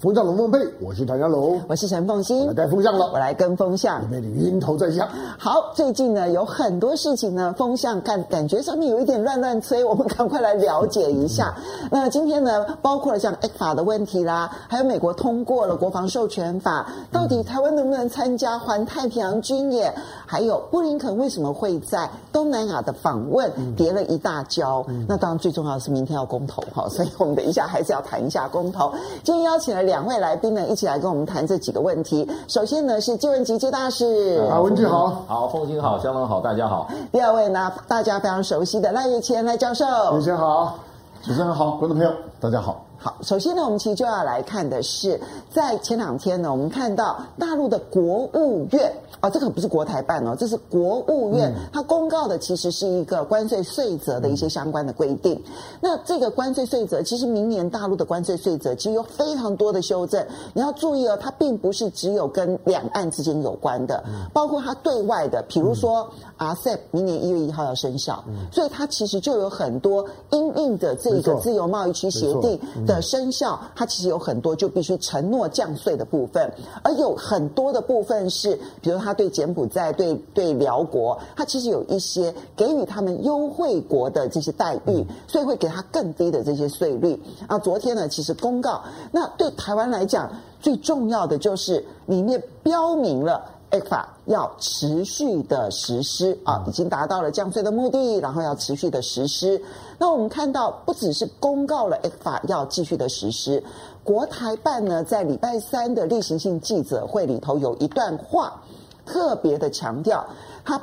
风向龙凤配，我是唐家龙，我是陈凤欣，我带风向了，我来跟风向，里面的晕头转向。好，最近呢有很多事情呢，风向看感觉上面有一点乱乱吹，我们赶快来了解一下。嗯、那今天呢，包括了像 ECFA 的问题啦，还有美国通过了国防授权法，到底台湾能不能参加环太平洋军演？还有布林肯为什么会在东南亚的访问跌了一大跤？嗯、那当然最重要的是明天要公投哈，所以我们等一下还是要谈一下公投。今天邀请了。两位来宾呢，一起来跟我们谈这几个问题。首先呢是纪文汲介大使，啊，文静好，好，凤青好，香龙好，大家好。第二位呢，大家非常熟悉的赖岳谦赖教授，岳谦好，主持人好，观众朋友大家好。好，首先呢，我们其实就要来看的是，在前两天呢，我们看到大陆的国务院啊、哦，这可不是国台办哦，这是国务院，嗯、它公告的其实是一个关税税则的一些相关的规定。嗯、那这个关税税则，其实明年大陆的关税税则其实有非常多的修正，你要注意哦，它并不是只有跟两岸之间有关的，嗯、包括它对外的，比如说 RCEP 明年一月一号要生效，嗯、所以它其实就有很多因应的这个自由贸易区协定。的生效，它其实有很多就必须承诺降税的部分，而有很多的部分是，比如他对柬埔寨、对对辽国，它其实有一些给予他们优惠国的这些待遇，所以会给他更低的这些税率。啊，昨天呢，其实公告，那对台湾来讲，最重要的就是里面标明了。ECFA 要持续的实施啊，已经达到了降税的目的，然后要持续的实施。那我们看到，不只是公告了 ECFA 要继续的实施，国台办呢在礼拜三的例行性记者会里头有一段话，特别的强调，他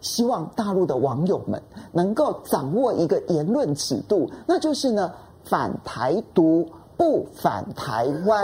希望大陆的网友们能够掌握一个言论尺度，那就是呢反台独。不反台湾，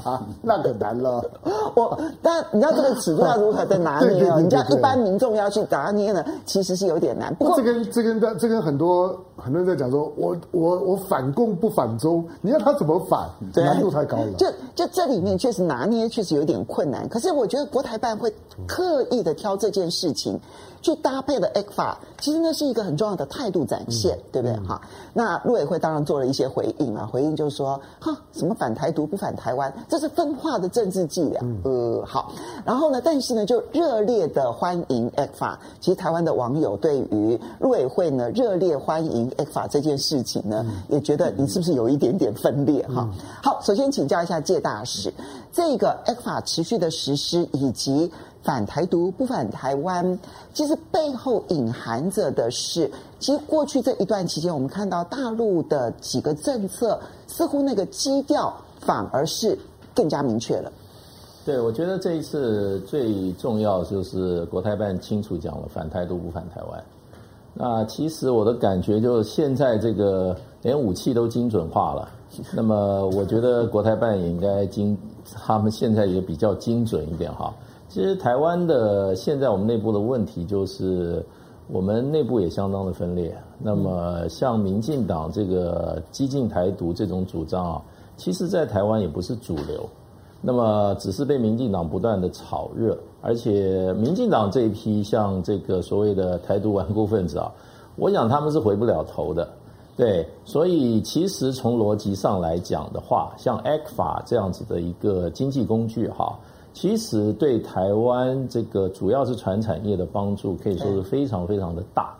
那可难了。我但你知道这个尺度要如何的拿捏哦？你知道一般民众要去拿捏呢，其实是有点难。不过这跟这跟这跟很多很多人在讲说，我我我反共不反中，你要他怎么反？难度太高了。就就这里面确实拿捏确实有点困难。可是我觉得国台办会刻意的挑这件事情。去搭配的 ECFA，其实那是一个很重要的态度展现，嗯、对不对？哈、嗯，那陆委会当然做了一些回应啊，回应就是说，哈，什么反台独不反台湾，这是分化的政治伎俩。嗯、呃，好，然后呢，但是呢，就热烈的欢迎 ECFA。其实台湾的网友对于陆委会呢热烈欢迎 ECFA 这件事情呢，嗯、也觉得你是不是有一点点分裂？哈、嗯，好，首先请教一下介大使，这个 ECFA 持续的实施以及。反台独不反台湾，其实背后隐含着的是，其实过去这一段期间，我们看到大陆的几个政策，似乎那个基调反而是更加明确了。对，我觉得这一次最重要就是国台办清楚讲了反台独不反台湾。那其实我的感觉就是，现在这个连武器都精准化了，那么我觉得国台办也应该精，他们现在也比较精准一点哈。其实台湾的现在我们内部的问题就是，我们内部也相当的分裂。那么像民进党这个激进台独这种主张啊，其实在台湾也不是主流。那么只是被民进党不断的炒热，而且民进党这一批像这个所谓的台独顽固分子啊，我想他们是回不了头的。对，所以其实从逻辑上来讲的话，像 ECFA 这样子的一个经济工具哈。其实对台湾这个主要是传产业的帮助，可以说是非常非常的大。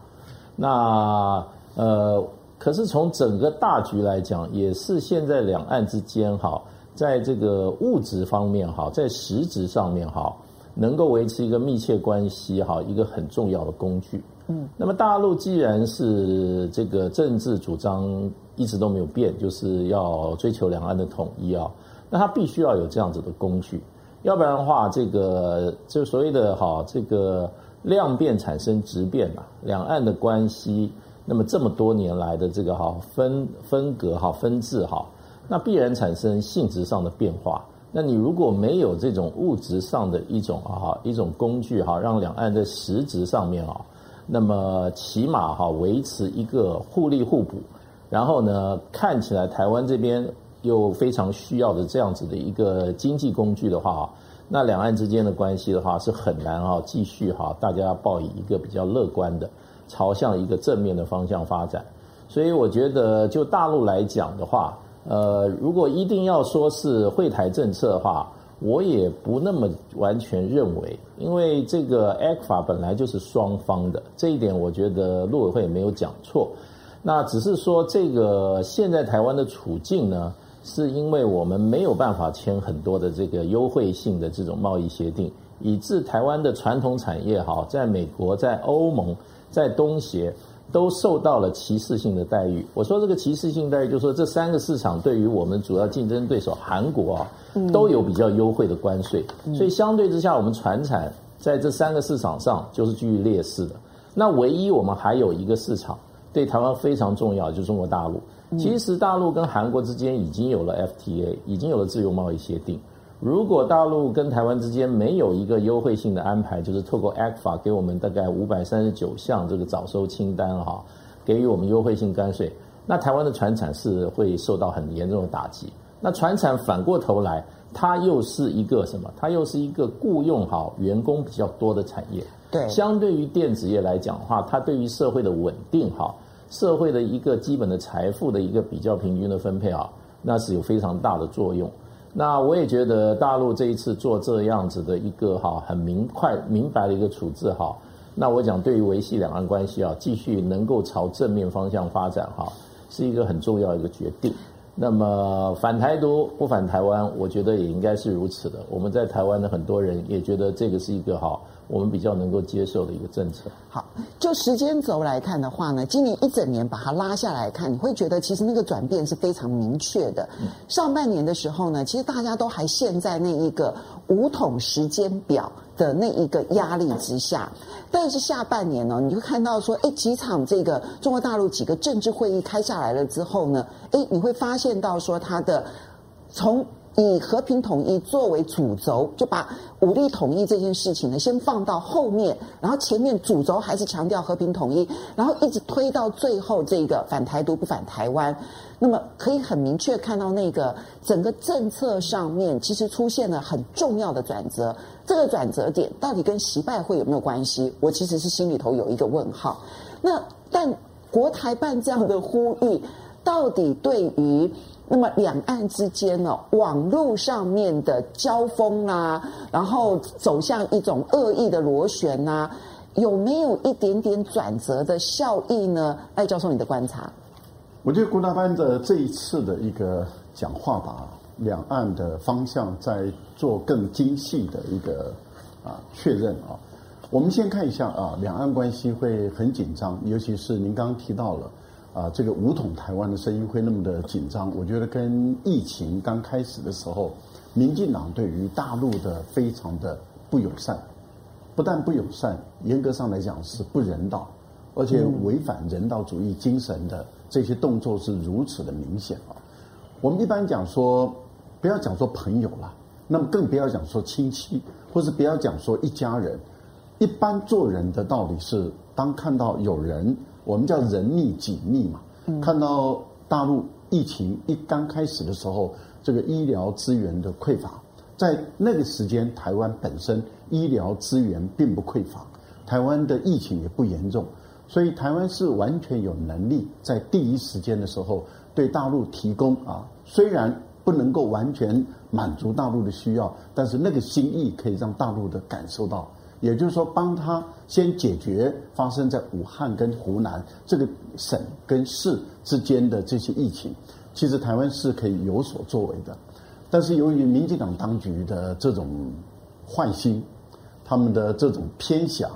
那呃，可是从整个大局来讲，也是现在两岸之间哈，在这个物质方面哈，在实质上面哈，能够维持一个密切关系哈，一个很重要的工具。嗯，那么大陆既然是这个政治主张一直都没有变，就是要追求两岸的统一啊，那它必须要有这样子的工具。要不然的话，这个就所谓的哈，这个量变产生质变嘛，两岸的关系，那么这么多年来的这个哈分分隔哈分治哈，那必然产生性质上的变化。那你如果没有这种物质上的一种啊一种工具哈，让两岸在实质上面啊，那么起码哈维持一个互利互补，然后呢，看起来台湾这边。又非常需要的这样子的一个经济工具的话，那两岸之间的关系的话是很难啊继续哈，大家抱以一个比较乐观的朝向一个正面的方向发展。所以我觉得，就大陆来讲的话，呃，如果一定要说是惠台政策的话，我也不那么完全认为，因为这个 ECFA 本来就是双方的，这一点我觉得陆委会也没有讲错。那只是说，这个现在台湾的处境呢，是因为我们没有办法签很多的这个优惠性的这种贸易协定，以致台湾的传统产业哈，在美国、在欧盟、在东协。都受到了歧视性的待遇。我说这个歧视性待遇，就是说这三个市场对于我们主要竞争对手韩国啊，都有比较优惠的关税，所以相对之下，我们船产在这三个市场上就是居于劣势的。那唯一我们还有一个市场对台湾非常重要，就是中国大陆。其实大陆跟韩国之间已经有了 FTA，已经有了自由贸易协定。如果大陆跟台湾之间没有一个优惠性的安排，就是透过 ECFA 给我们大概五百三十九项这个早收清单哈，给予我们优惠性关税，那台湾的船产是会受到很严重的打击。那船产反过头来，它又是一个什么？它又是一个雇佣好员工比较多的产业。对，相对于电子业来讲的话，它对于社会的稳定哈，社会的一个基本的财富的一个比较平均的分配啊，那是有非常大的作用。那我也觉得大陆这一次做这样子的一个哈很明快明白的一个处置哈，那我讲对于维系两岸关系啊，继续能够朝正面方向发展哈，是一个很重要的一个决定。那么反台独不反台湾，我觉得也应该是如此的。我们在台湾的很多人也觉得这个是一个哈。我们比较能够接受的一个政策。好，就时间轴来看的话呢，今年一整年把它拉下来看，你会觉得其实那个转变是非常明确的。上半年的时候呢，其实大家都还陷在那一个五统时间表的那一个压力之下，但是下半年呢，你会看到说，哎，几场这个中国大陆几个政治会议开下来了之后呢，哎，你会发现到说它的从。以和平统一作为主轴，就把武力统一这件事情呢，先放到后面，然后前面主轴还是强调和平统一，然后一直推到最后这个反台独不反台湾。那么可以很明确看到，那个整个政策上面其实出现了很重要的转折。这个转折点到底跟习拜会有没有关系？我其实是心里头有一个问号。那但国台办这样的呼吁，到底对于？那么两岸之间呢，网络上面的交锋啊，然后走向一种恶意的螺旋啊，有没有一点点转折的效益呢？艾教授，你的观察？我觉得国台办的这一次的一个讲话吧，两岸的方向在做更精细的一个啊确认啊。我们先看一下啊，两岸关系会很紧张，尤其是您刚刚提到了。啊，这个武统台湾的声音会那么的紧张，我觉得跟疫情刚开始的时候，民进党对于大陆的非常的不友善，不但不友善，严格上来讲是不人道，而且违反人道主义精神的这些动作是如此的明显啊。我们一般讲说，不要讲说朋友了，那么更不要讲说亲戚，或是不要讲说一家人，一般做人的道理是，当看到有人。我们叫人力紧密嘛，嗯看到大陆疫情一刚开始的时候，这个医疗资源的匮乏，在那个时间，台湾本身医疗资源并不匮乏，台湾的疫情也不严重，所以台湾是完全有能力在第一时间的时候对大陆提供啊，虽然不能够完全满足大陆的需要，但是那个心意可以让大陆的感受到。也就是说，帮他先解决发生在武汉跟湖南这个省跟市之间的这些疫情，其实台湾是可以有所作为的。但是由于民进党当局的这种坏心，他们的这种偏想，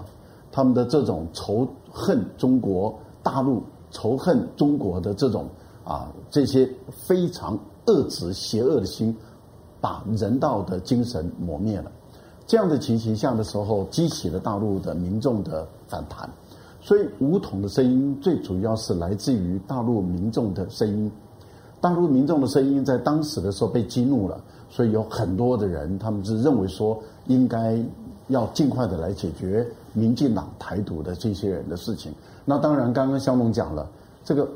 他们的这种仇恨中国大陆、仇恨中国的这种啊这些非常恶质邪恶的心，把人道的精神磨灭了。这样的情形下的时候，激起了大陆的民众的反弹，所以武统的声音最主要是来自于大陆民众的声音。大陆民众的声音在当时的时候被激怒了，所以有很多的人他们是认为说应该要尽快的来解决民进党台独的这些人的事情。那当然，刚刚肖龙讲了这个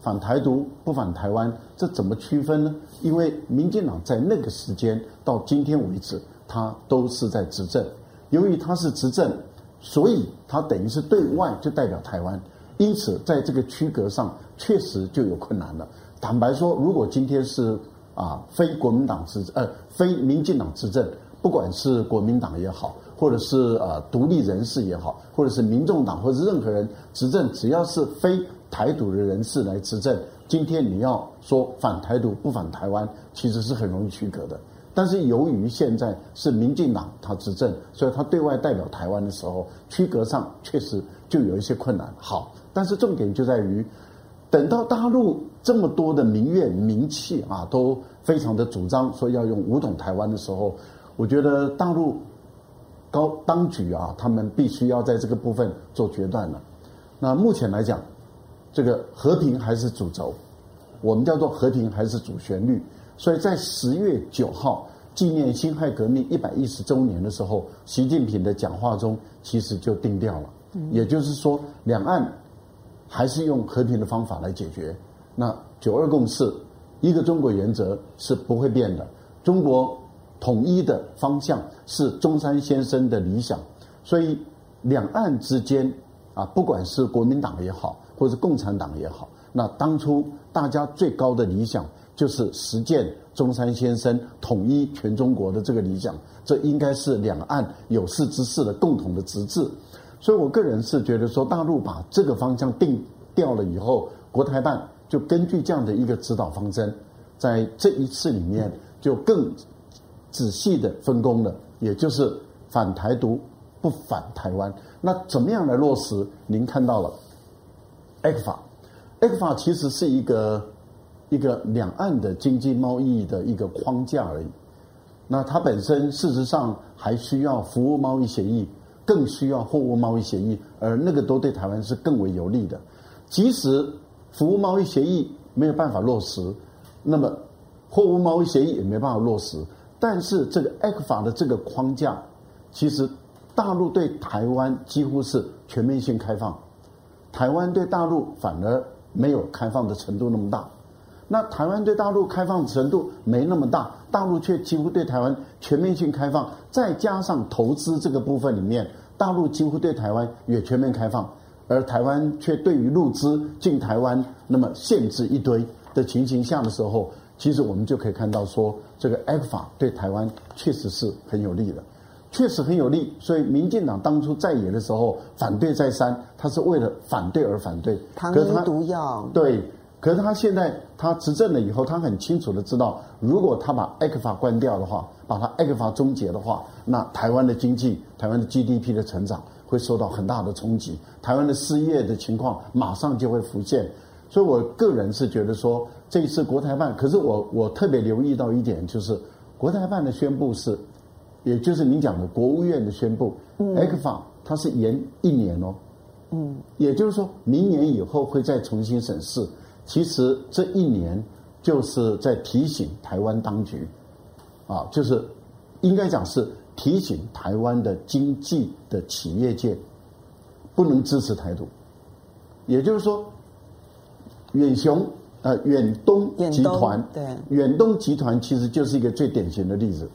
反台独不反台湾，这怎么区分呢？因为民进党在那个时间到今天为止。他都是在执政，由于他是执政，所以他等于是对外就代表台湾，因此在这个区隔上确实就有困难了。坦白说，如果今天是啊非国民党执呃非民进党执政，不管是国民党也好，或者是呃独立人士也好，或者是民众党或者是任何人执政，只要是非台独的人士来执政，今天你要说反台独不反台湾，其实是很容易区隔的。但是由于现在是民进党他执政，所以他对外代表台湾的时候，区隔上确实就有一些困难。好，但是重点就在于，等到大陆这么多的民怨民气啊，都非常的主张说要用武统台湾的时候，我觉得大陆高当局啊，他们必须要在这个部分做决断了。那目前来讲，这个和平还是主轴，我们叫做和平还是主旋律。所以在十月九号纪念辛亥革命一百一十周年的时候，习近平的讲话中其实就定调了，也就是说，两岸还是用和平的方法来解决。那九二共识、一个中国原则是不会变的，中国统一的方向是中山先生的理想。所以两岸之间啊，不管是国民党也好，或者共产党也好，那当初大家最高的理想。就是实践中山先生统一全中国的这个理想，这应该是两岸有识之士的共同的职志。所以我个人是觉得说，大陆把这个方向定掉了以后，国台办就根据这样的一个指导方针，在这一次里面就更仔细的分工了，也就是反台独不反台湾。那怎么样来落实？您看到了 A 克法，A 克法其实是一个。一个两岸的经济贸易的一个框架而已，那它本身事实上还需要服务贸易协议，更需要货物贸易协议，而那个都对台湾是更为有利的。即使服务贸易协议没有办法落实，那么货物贸易协议也没办法落实，但是这个 ECFA 的这个框架，其实大陆对台湾几乎是全面性开放，台湾对大陆反而没有开放的程度那么大。那台湾对大陆开放程度没那么大，大陆却几乎对台湾全面性开放，再加上投资这个部分里面，大陆几乎对台湾也全面开放，而台湾却对于陆资进台湾那么限制一堆的情形下的时候，其实我们就可以看到说，这个 ECFA 对台湾确实是很有利的，确实很有利。所以民进党当初在野的时候反对再三，他是为了反对而反对，糖衣毒药，对。可是他现在他执政了以后，他很清楚的知道，如果他把 ECFA 关掉的话，把他 ECFA 终结的话，那台湾的经济、台湾的 GDP 的成长会受到很大的冲击，台湾的失业的情况马上就会浮现。所以我个人是觉得说，这一次国台办，可是我我特别留意到一点，就是国台办的宣布是，也就是您讲的国务院的宣布，ECFA 它是延一年哦，嗯，也就是说明年以后会再重新审视。其实这一年就是在提醒台湾当局，啊，就是应该讲是提醒台湾的经济的企业界不能支持台独，也就是说，远雄呃远东集团对。远东集团其实就是一个最典型的例子，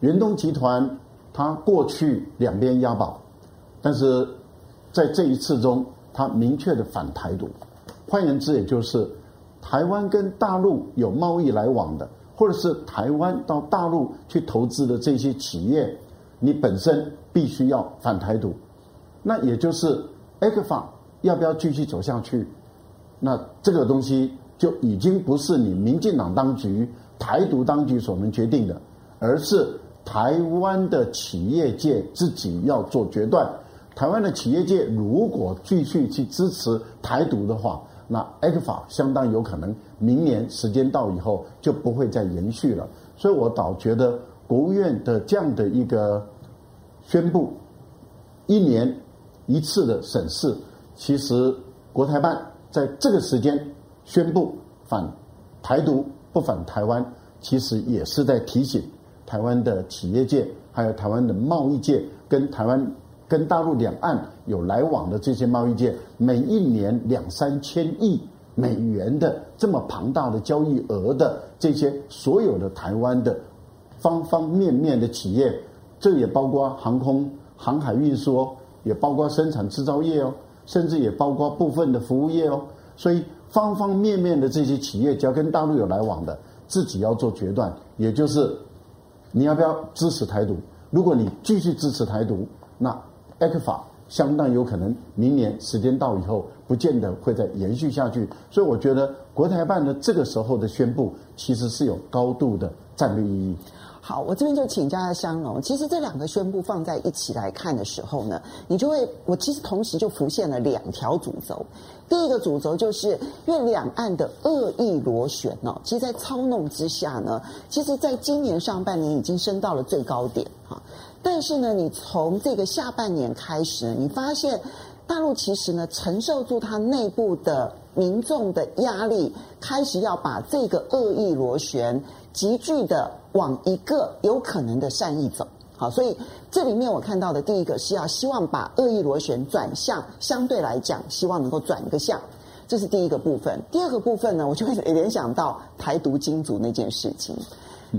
远东集团它过去两边押宝，但是在这一次中，它明确的反台独。换言之，也就是台湾跟大陆有贸易来往的，或者是台湾到大陆去投资的这些企业，你本身必须要反台独。那也就是 ECFA 要不要继续走下去？那这个东西就已经不是你民进党当局、台独当局所能决定的，而是台湾的企业界自己要做决断。台湾的企业界如果继续去支持台独的话，那 ECFA 相当有可能明年时间到以后就不会再延续了，所以我倒觉得国务院的这样的一个宣布，一年一次的审视，其实国台办在这个时间宣布反台独不反台湾，其实也是在提醒台湾的企业界，还有台湾的贸易界跟台湾。跟大陆两岸有来往的这些贸易界，每一年两三千亿美元的这么庞大的交易额的这些所有的台湾的方方面面的企业，这也包括航空、航海运输，也包括生产制造业哦，甚至也包括部分的服务业哦。所以方方面面的这些企业，只要跟大陆有来往的，自己要做决断，也就是你要不要支持台独？如果你继续支持台独，那 ECFA 相当有可能明年时间到以后，不见得会再延续下去。所以我觉得国台办的这个时候的宣布，其实是有高度的战略意义。好，我这边就请教一下香龙。其实这两个宣布放在一起来看的时候呢，你就会，我其实同时就浮现了两条主轴。第一个主轴就是因为两岸的恶意螺旋呢，其实，在操弄之下呢，其实在今年上半年已经升到了最高点哈。但是呢，你从这个下半年开始，你发现大陆其实呢承受住它内部的民众的压力，开始要把这个恶意螺旋急剧的往一个有可能的善意走。好，所以这里面我看到的第一个是要希望把恶意螺旋转向，相对来讲，希望能够转一个向，这是第一个部分。第二个部分呢，我就会联想到台独金主那件事情。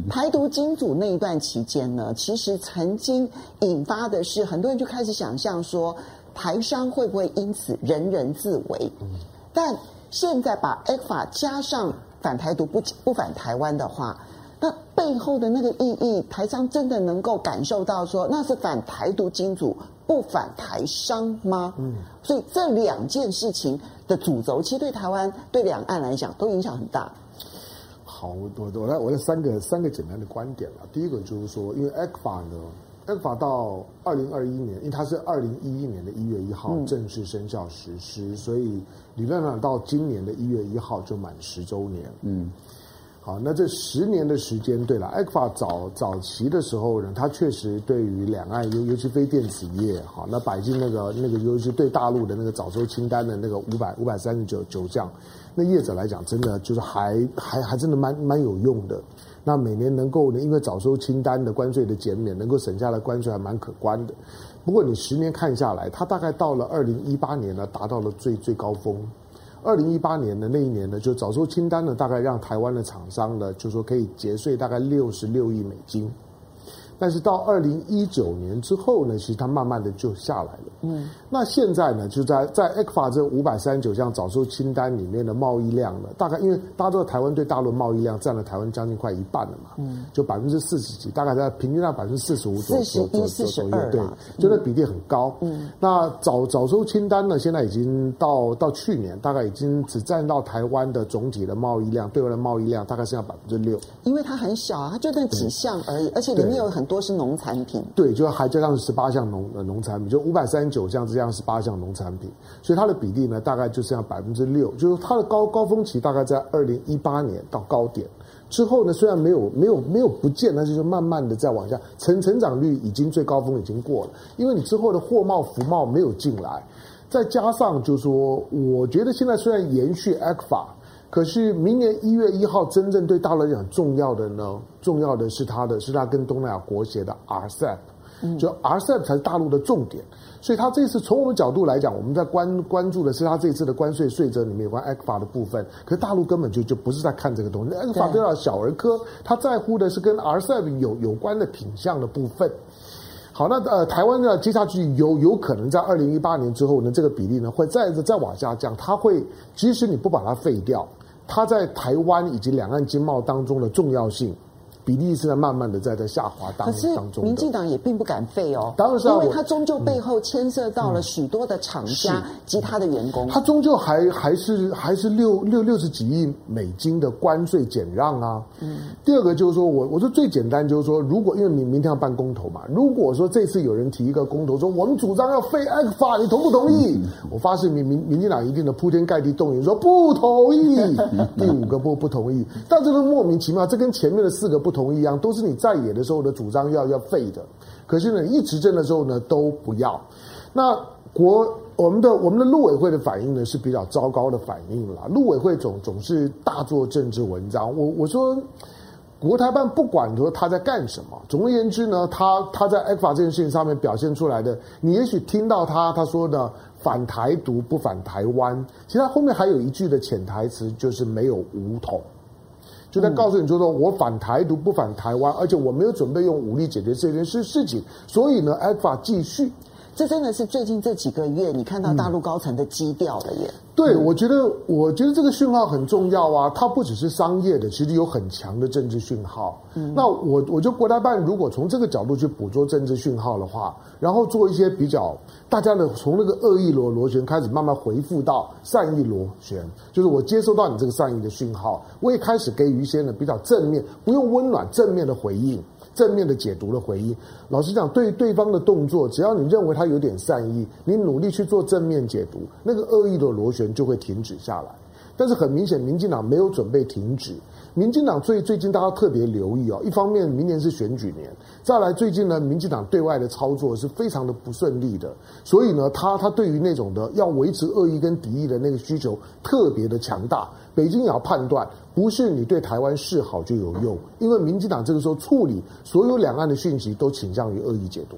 台独金主那一段期间呢，其实曾经引发的是很多人就开始想象说，台商会不会因此人人自危？但现在把 ECFA 加上反台独不不反台湾的话，那背后的那个意义，台商真的能够感受到说，那是反台独金主不反台商吗？嗯，所以这两件事情的主轴，其实对台湾对两岸来讲都影响很大。好，多我来我来三个三个简单的观点了。第一个就是说，因为 ECFA 呢，ECFA 到二零二一年，因为它是二零一一年的一月一号正式生效实施，嗯、所以理论上到今年的一月一号就满十周年。嗯，好，那这十年的时间，对了，ECFA 早早期的时候呢，它确实对于两岸尤尤其非电子业，好，那摆进那个那个尤其对大陆的那个早收清单的那个五百五百三十九九项。那业者来讲，真的就是还还还真的蛮蛮有用的。那每年能够呢，因为早收清单的关税的减免，能够省下来关税还蛮可观的。不过你十年看下来，它大概到了二零一八年呢，达到了最最高峰。二零一八年的那一年呢，就早收清单呢，大概让台湾的厂商呢，就说可以节税大概六十六亿美金。但是到二零一九年之后呢，其实它慢慢的就下来了。嗯，那现在呢，就在在 ECFA 这五百三十九项早收清单里面的贸易量呢，大概因为大家知道台湾对大陆贸易量占了台湾将近快一半了嘛，嗯，就百分之四十几，大概在平均在百分之四十五左右，四十一、四十二，对，就那比例很高。嗯，那早早收清单呢，现在已经到到去年，大概已经只占到台湾的总体的贸易量，对外的贸易量大概剩下百分之六，因为它很小啊，它就那几项而已，而且里面有很。多是农产品，对，就还加上十八项农呃农产品，就五百三十九项这样十八项农产品，所以它的比例呢，大概就剩下百分之六，就是它的高高峰期大概在二零一八年到高点。之后呢，虽然没有没有没有不见，但是就慢慢的在往下，成成长率已经最高峰已经过了，因为你之后的货贸服贸没有进来，再加上就是说，我觉得现在虽然延续 ECFA。可是明年一月一号，真正对大陆来讲重要的呢，重要的是它的是它跟东南亚国协的 RCEP，就 RCEP 才是大陆的重点。所以它这次从我们角度来讲，我们在关关注的是它这次的关税税则里面有关 ECFA 的部分。可是大陆根本就就不是在看这个东西，ECFA 都要小儿科，他在乎的是跟 RCEP 有有关的品相的部分。好，那呃，台湾呢，接下去有有可能在二零一八年之后呢，这个比例呢会再再往下降。它会，即使你不把它废掉，它在台湾以及两岸经贸当中的重要性。比例是在慢慢的在在下滑当中，可是民进党也并不敢废哦，当然是、啊、因为它终究背后牵涉到了许多的厂家及他的员工，它终究还还是还是六六六十几亿美金的关税减让啊。嗯，第二个就是说我我说最简单就是说，如果因为明明天要办公投嘛，如果说这次有人提一个公投说我们主张要废 ECFA，你同不同意？嗯、我发誓民民民进党一定的铺天盖地动员说不同意，第五个不不同意，但这个莫名其妙，这跟前面的四个不同。同一样，都是你在野的时候的主张要要废的，可是呢，一执政的时候呢都不要。那国我们的我们的陆委会的反应呢是比较糟糕的反应了。陆委会总总是大做政治文章。我我说国台办不管说他在干什么，总而言之呢，他他在 ECFA 这件事情上面表现出来的，你也许听到他他说的反台独不反台湾，其实他后面还有一句的潜台词就是没有武统。就在告诉你，就说我反台独不反台湾，而且我没有准备用武力解决这件事事情，所以呢，ECFA 继续。这真的是最近这几个月你看到大陆高层的基调了耶。对，我觉得，我觉得这个讯号很重要啊。它不只是商业的，其实有很强的政治讯号。嗯，那我我觉得国台办如果从这个角度去捕捉政治讯号的话，然后做一些比较，大家的从那个恶意螺螺旋开始慢慢回复到善意螺旋，就是我接收到你这个善意的讯号，我也开始给予一些呢比较正面，不用温暖，正面的回应。正面的解读的回应，老实讲，对对方的动作，只要你认为他有点善意，你努力去做正面解读，那个恶意的螺旋就会停止下来。但是很明显，民进党没有准备停止。民进党最最近大家特别留意哦，一方面明年是选举年，再来最近呢，民进党对外的操作是非常的不顺利的，所以呢，他他对于那种的要维持恶意跟敌意的那个需求特别的强大。北京也要判断，不是你对台湾示好就有用，因为民进党这个时候处理所有两岸的讯息都倾向于恶意解读。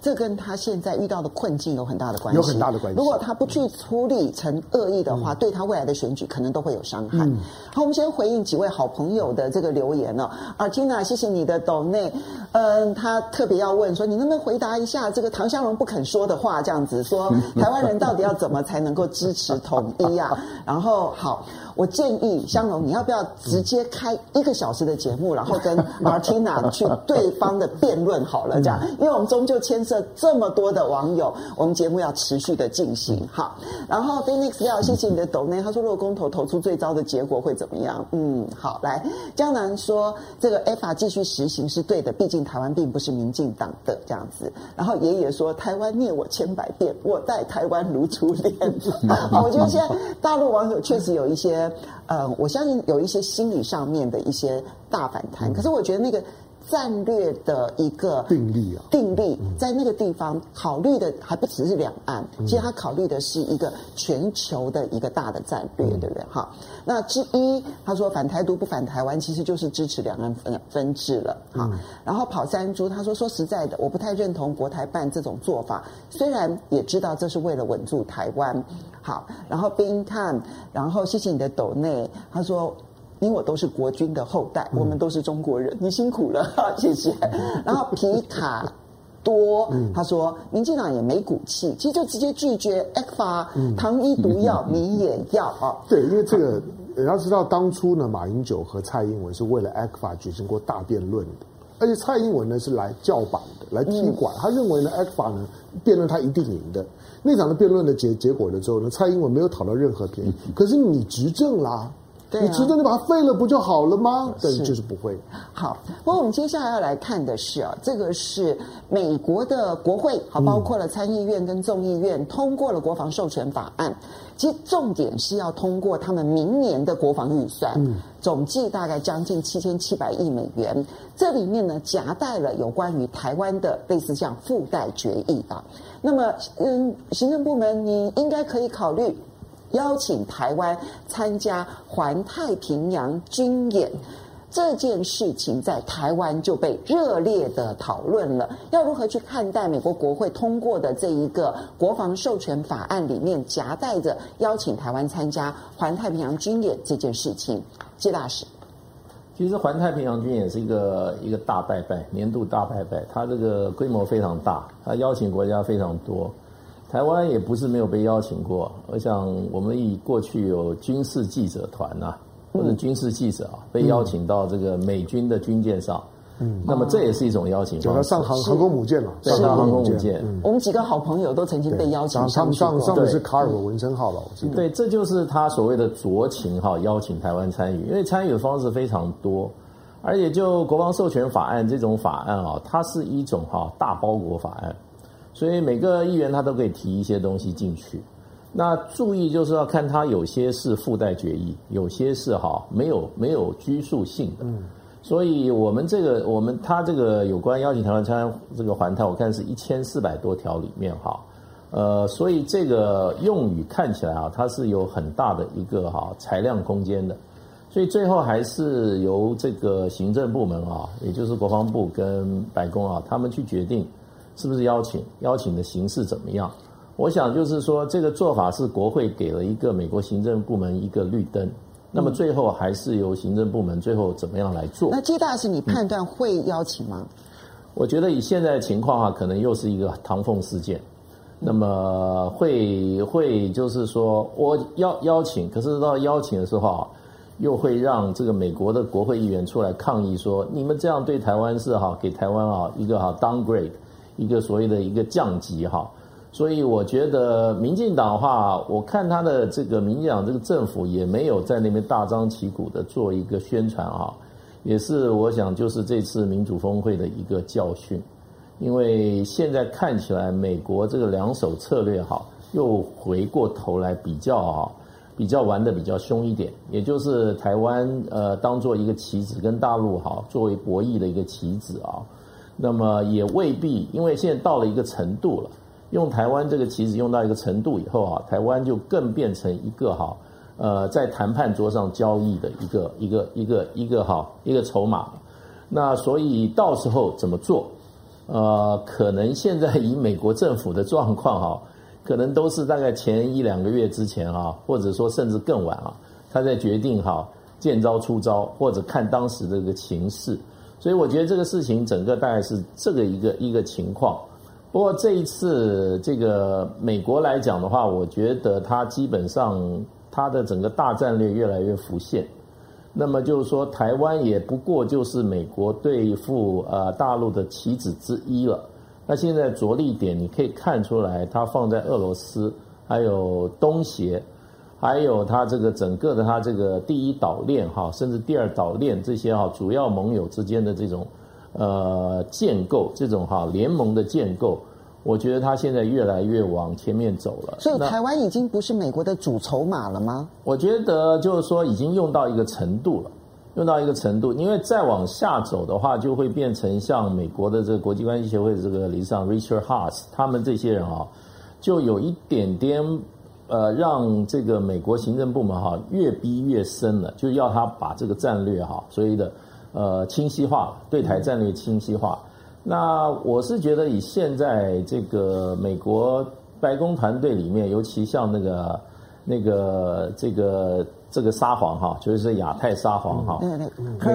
这跟他现在遇到的困境有很大的关系，有很大的关系。如果他不去处理成恶意的话，嗯、对他未来的选举可能都会有伤害。嗯、好，我们先回应几位好朋友的这个留言呢、哦。啊，Tina，谢谢你的抖内。嗯，他特别要问说，你能不能回答一下这个唐湘龙不肯说的话？这样子说，台湾人到底要怎么才能够支持统一啊？然后好。我建议香龙，你要不要直接开一个小时的节目，然后跟 Martina 去对方的辩论好了，这样，因为我们终究牵涉这么多的网友，我们节目要持续的进行。好，然后 Phoenix 要谢谢你的抖内，他说如果公投投出最糟的结果会怎么样？嗯，好，来江南说这个 ECFA 继续实行是对的，毕竟台湾并不是民进党的这样子。然后爷爷说台湾虐我千百遍，我待台湾如初恋。好，我觉得现在大陆网友确实有一些。呃，我相信有一些心理上面的一些大反弹，可是我觉得那个。战略的一个定力啊，定力在那个地方考虑的还不只是两岸，其实他考虑的是一个全球的一个大的战略，对不对？哈，那之一他说反台独不反台湾，其实就是支持两岸分分治了。好，然后跑山猪他说说实在的，我不太认同国台办这种做法，虽然也知道这是为了稳住台湾。好，然后冰炭，然后谢谢你的抖内，他说。因为我都是国军的后代，我们都是中国人，你辛苦了，谢谢。然后皮卡多他说，民进党也没骨气，其实就直接拒绝 ECFA 糖衣毒药，你也要啊？对，因为这个你要知道，当初呢，马英九和蔡英文是为了 ECFA 举行过大辩论的，而且蔡英文呢是来叫板的，来踢馆，他认为呢 ECFA 呢辩论他一定赢的。那场的辩论的结结果的时候呢，蔡英文没有讨到任何便宜，可是你执政啦。对啊、你直接你把它废了不就好了吗？对，就是不会。好，不过我们接下来要来看的是啊，这个是美国的国会，好，包括了参议院跟众议院通过了国防授权法案。其实重点是要通过他们明年的国防预算，嗯，总计大概将近七千七百亿美元。这里面呢夹带了有关于台湾的类似像附带决议啊。那么，嗯，行政部门你应该可以考虑。邀请台湾参加环太平洋军演这件事情，在台湾就被热烈的讨论了。要如何去看待美国国会通过的这一个国防授权法案里面夹带着邀请台湾参加环太平洋军演这件事情？谢大使，其实环太平洋军演是一个一个大拜拜，年度大拜拜，它这个规模非常大，它邀请国家非常多。台湾也不是没有被邀请过，我想我们以过去有军事记者团呐、啊，或者军事记者啊，被邀请到这个美军的军舰上，嗯，那么这也是一种邀请方式，上航航空母舰。了，上航空母舰。我们几个好朋友都曾经被邀请上上上的是卡尔文森号吧，我记得。对，这就是他所谓的酌情哈，邀请台湾参与，因为参与的方式非常多，而且就国防授权法案这种法案啊，它是一种哈大包裹法案。所以每个议员他都可以提一些东西进去，那注意就是要看他有些是附带决议，有些是哈没有没有拘束性的。嗯，所以我们这个我们他这个有关邀请台湾参加这个环太，我看是一千四百多条里面哈，呃，所以这个用语看起来啊，它是有很大的一个哈裁量空间的，所以最后还是由这个行政部门啊，也就是国防部跟白宫啊，他们去决定。是不是邀请？邀请的形式怎么样？我想就是说，这个做法是国会给了一个美国行政部门一个绿灯，那么最后还是由行政部门最后怎么样来做？那接大使，你判断会邀请吗？我觉得以现在的情况啊，可能又是一个唐凤事件。那么会会就是说我邀邀请，可是到邀请的时候啊，又会让这个美国的国会议员出来抗议说，你们这样对台湾是哈，给台湾啊一个哈 downgrade，一个所谓的一个降级哈。所以我觉得民进党的话，我看他的这个民进党这个政府也没有在那边大张旗鼓的做一个宣传啊，也是我想就是这次民主峰会的一个教训，因为现在看起来美国这个两手策略哈，又回过头来比较啊，比较玩的比较凶一点，也就是台湾呃当做一个棋子跟大陆哈作为博弈的一个棋子啊，那么也未必，因为现在到了一个程度了。用台湾这个棋子用到一个程度以后啊，台湾就更变成一个哈，呃，在谈判桌上交易的一个一个一个一个哈一个筹码。那所以到时候怎么做？呃，可能现在以美国政府的状况哈，可能都是大概前一两个月之前啊，或者说甚至更晚啊，他在决定哈见招出招，或者看当时这个情势。所以我觉得这个事情整个大概是这个一个一个情况。不过这一次，这个美国来讲的话，我觉得它基本上它的整个大战略越来越浮现。那么就是说，台湾也不过就是美国对付呃大陆的棋子之一了。那现在着力点你可以看出来，它放在俄罗斯，还有东协，还有它这个整个的它这个第一岛链哈，甚至第二岛链这些哈主要盟友之间的这种。呃，建构这种哈联盟的建构，我觉得他现在越来越往前面走了。所以台湾已经不是美国的主筹码了吗？我觉得就是说已经用到一个程度了，用到一个程度，因为再往下走的话，就会变成像美国的这个国际关系协会的这个理事长 Richard Haass 他们这些人啊，就有一点点呃，让这个美国行政部门哈越逼越深了，就要他把这个战略哈所谓的。呃，清晰化对台战略清晰化。那我是觉得，以现在这个美国白宫团队里面，尤其像那个那个这个这个沙皇哈，就是亚太沙皇哈，那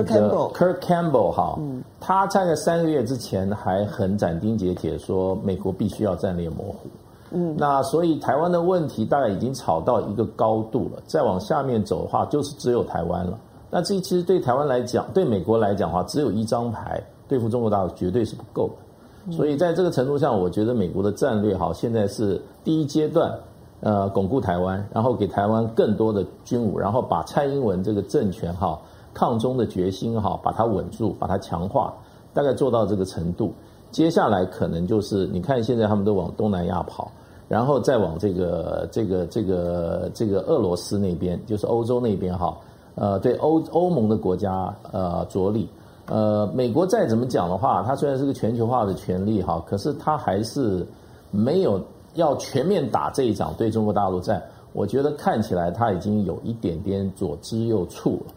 个 Kirk Campbell 哈，他在三个月之前还很斩钉截铁说，美国必须要战略模糊。嗯，那所以台湾的问题大概已经炒到一个高度了，再往下面走的话，就是只有台湾了。那这其实对台湾来讲，对美国来讲的话，只有一张牌对付中国大陆绝对是不够的。所以在这个程度上，我觉得美国的战略哈，现在是第一阶段，呃，巩固台湾，然后给台湾更多的军武，然后把蔡英文这个政权哈抗中的决心哈，把它稳住，把它强化，大概做到这个程度。接下来可能就是你看现在他们都往东南亚跑，然后再往这个这个这个这个俄罗斯那边，就是欧洲那边哈。呃，对欧欧盟的国家呃着力，呃，美国再怎么讲的话，它虽然是个全球化的权利哈，可是它还是没有要全面打这一场对中国大陆战。我觉得看起来它已经有一点点左支右绌了。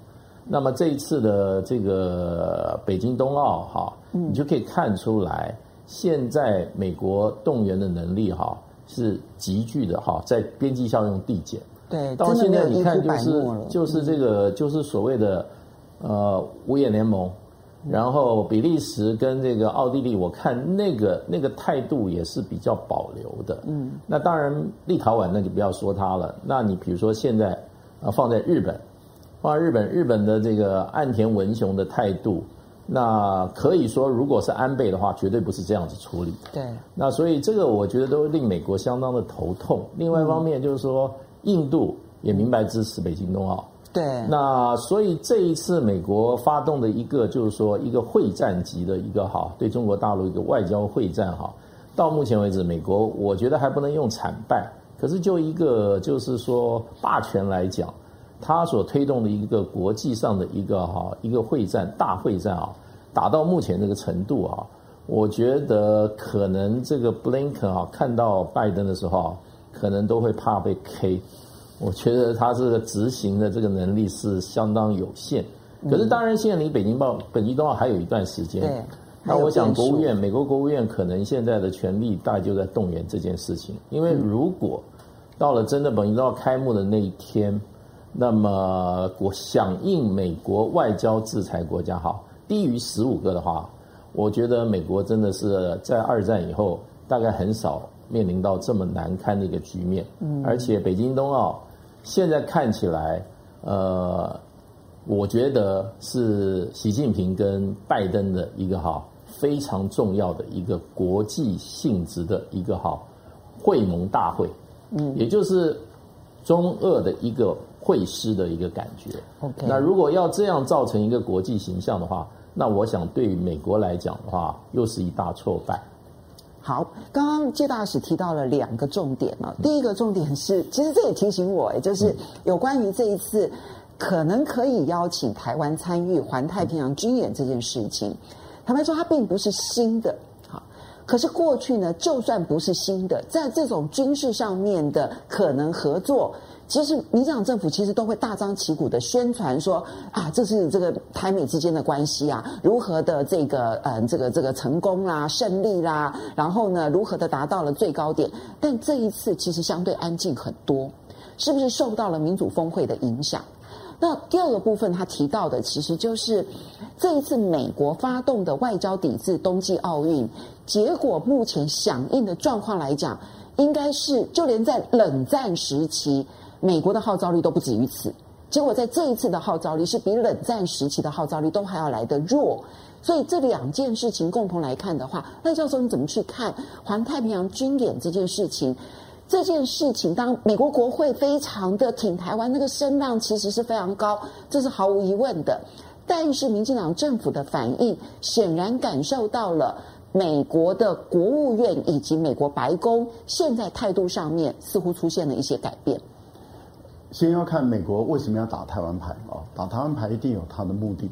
那么这一次的这个北京冬奥哈，你就可以看出来，现在美国动员的能力哈是急剧的哈，在边际效用递减。对，到现在你看，就是就是这个就是所谓的呃五眼联盟，然后比利时跟这个奥地利，我看那个那个态度也是比较保留的。嗯，那当然立陶宛那就不要说它了。那你比如说现在啊放在日本，放在日本日本的这个岸田文雄的态度，那可以说如果是安倍的话，绝对不是这样子处理。对，那所以这个我觉得都令美国相当的头痛。另外一方面就是说。印度也明白支持北京冬奥，对，那所以这一次美国发动的一个就是说一个会战级的一个哈对中国大陆一个外交会战哈，到目前为止，美国我觉得还不能用惨败，可是就一个就是说霸权来讲，他所推动的一个国际上的一个哈一个会战大会战啊，打到目前这个程度啊，我觉得可能这个布林肯啊看到拜登的时候啊。可能都会怕被 K，我觉得他这个执行的这个能力是相当有限。可是当然，现在离北京报、北京冬奥还有一段时间。对。那我想，国务院、美国国务院可能现在的权力大概就在动员这件事情。因为如果到了真的北京冬奥开幕的那一天，那么我响应美国外交制裁国家哈低于十五个的话，我觉得美国真的是在二战以后大概很少。面临到这么难堪的一个局面。嗯，而且北京冬奥现在看起来，呃，我觉得是习近平跟拜登的一个哈非常重要的一个国际性质的一个哈会盟大会。嗯，也就是中俄的一个会师的一个感觉。OK，那如果要这样造成一个国际形象的话，那我想对于美国来讲的话，又是一大挫败。好，刚刚介大使提到了两个重点啊。第一个重点是，其实这也提醒我，就是有关于这一次可能可以邀请台湾参与环太平洋军演这件事情。坦白说，它并不是新的。可是过去呢，就算不是新的，在这种军事上面的可能合作，其实民进党政府其实都会大张旗鼓的宣传说啊，这是这个台美之间的关系啊，如何的这个嗯，这个这个成功啦、胜利啦，然后呢，如何的达到了最高点。但这一次其实相对安静很多，是不是受到了民主峰会的影响？那第二个部分，他提到的其实就是这一次美国发动的外交抵制冬季奥运，结果目前响应的状况来讲，应该是就连在冷战时期，美国的号召力都不止于此。结果在这一次的号召力是比冷战时期的号召力都还要来得弱。所以这两件事情共同来看的话，赖教授你怎么去看环太平洋军演这件事情？这件事情，当美国国会非常的挺台湾，那个声浪其实是非常高，这是毫无疑问的。但是，民进党政府的反应显然感受到了美国的国务院以及美国白宫现在态度上面似乎出现了一些改变。先要看美国为什么要打台湾牌啊？打台湾牌一定有它的目的。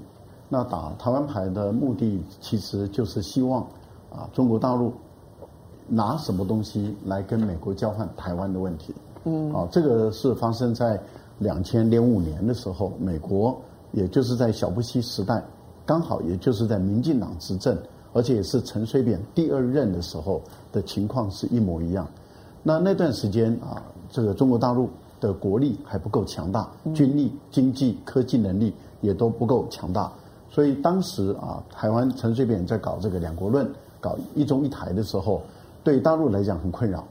那打台湾牌的目的，其实就是希望啊，中国大陆。拿什么东西来跟美国交换台湾的问题？嗯，啊，这个是发生在两千零五年的时候，美国也就是在小布希时代，刚好也就是在民进党执政，而且也是陈水扁第二任的时候的情况是一模一样。那那段时间啊，这个中国大陆的国力还不够强大，军力、经济、科技能力也都不够强大，所以当时啊，台湾陈水扁在搞这个两国论、搞一中一台的时候。对大陆来讲很困扰，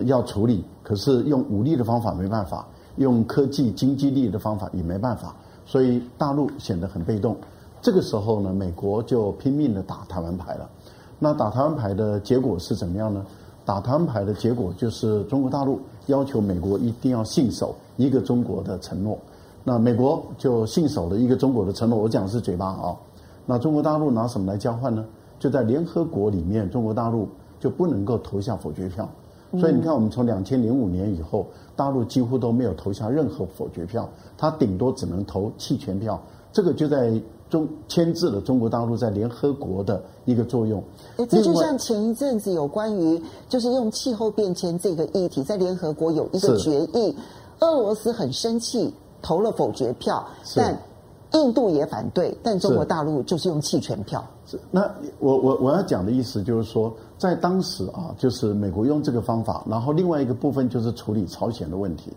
要处理，可是用武力的方法没办法，用科技经济力的方法也没办法，所以大陆显得很被动。这个时候呢，美国就拼命的打台湾牌了。那打台湾牌的结果是怎么样呢？打台湾牌的结果就是中国大陆要求美国一定要信守一个中国的承诺。那美国就信守了一个中国的承诺。我讲的是嘴巴啊。那中国大陆拿什么来交换呢？就在联合国里面，中国大陆。就不能够投下否决票，所以你看，我们从两千零五年以后，大陆几乎都没有投下任何否决票，它顶多只能投弃权票。这个就在中牵制了中国大陆在联合国的一个作用。哎，这就像前一阵子有关于就是用气候变迁这个议题，在联合国有一个决议，俄罗斯很生气，投了否决票，但印度也反对，但中国大陆就是用弃权票。那我我我要讲的意思就是说，在当时啊，就是美国用这个方法，然后另外一个部分就是处理朝鲜的问题。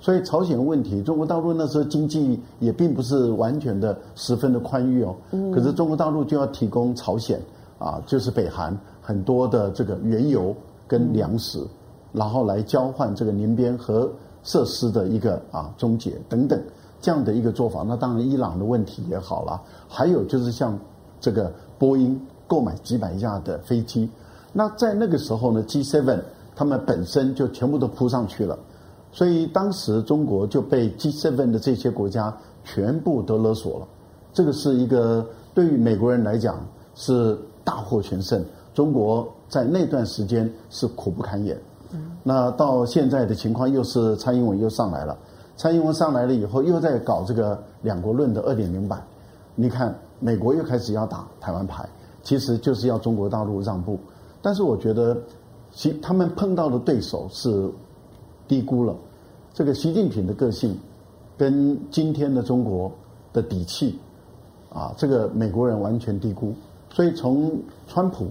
所以朝鲜问题，中国大陆那时候经济也并不是完全的十分的宽裕哦。嗯可是中国大陆就要提供朝鲜啊，就是北韩很多的这个原油跟粮食，然后来交换这个宁边核设施的一个啊终结等等这样的一个做法。那当然，伊朗的问题也好了，还有就是像这个。波音购买几百架的飞机，那在那个时候呢，G7 他们本身就全部都扑上去了，所以当时中国就被 G7 的这些国家全部都勒索了。这个是一个对于美国人来讲是大获全胜，中国在那段时间是苦不堪言。那到现在的情况又是蔡英文又上来了，蔡英文上来了以后又在搞这个两国论的二点零版，你看。美国又开始要打台湾牌，其实就是要中国大陆让步。但是我觉得，其他们碰到的对手是低估了这个习近平的个性，跟今天的中国的底气啊，这个美国人完全低估。所以从川普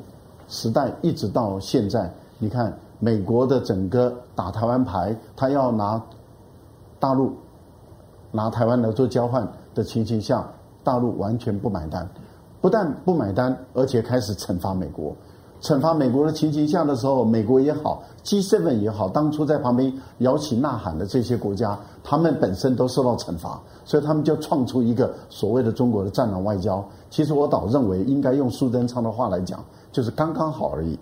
时代一直到现在，你看美国的整个打台湾牌，他要拿大陆拿台湾来做交换的情形下。大陆完全不买单，不但不买单，而且开始惩罚美国。惩罚美国的情形下的时候，美国也好，G7 也好，当初在旁边摇旗呐喊的这些国家，他们本身都受到惩罚，所以他们就创出一个所谓的中国的战狼外交。其实我倒认为，应该用苏贞昌的话来讲，就是刚刚好而已。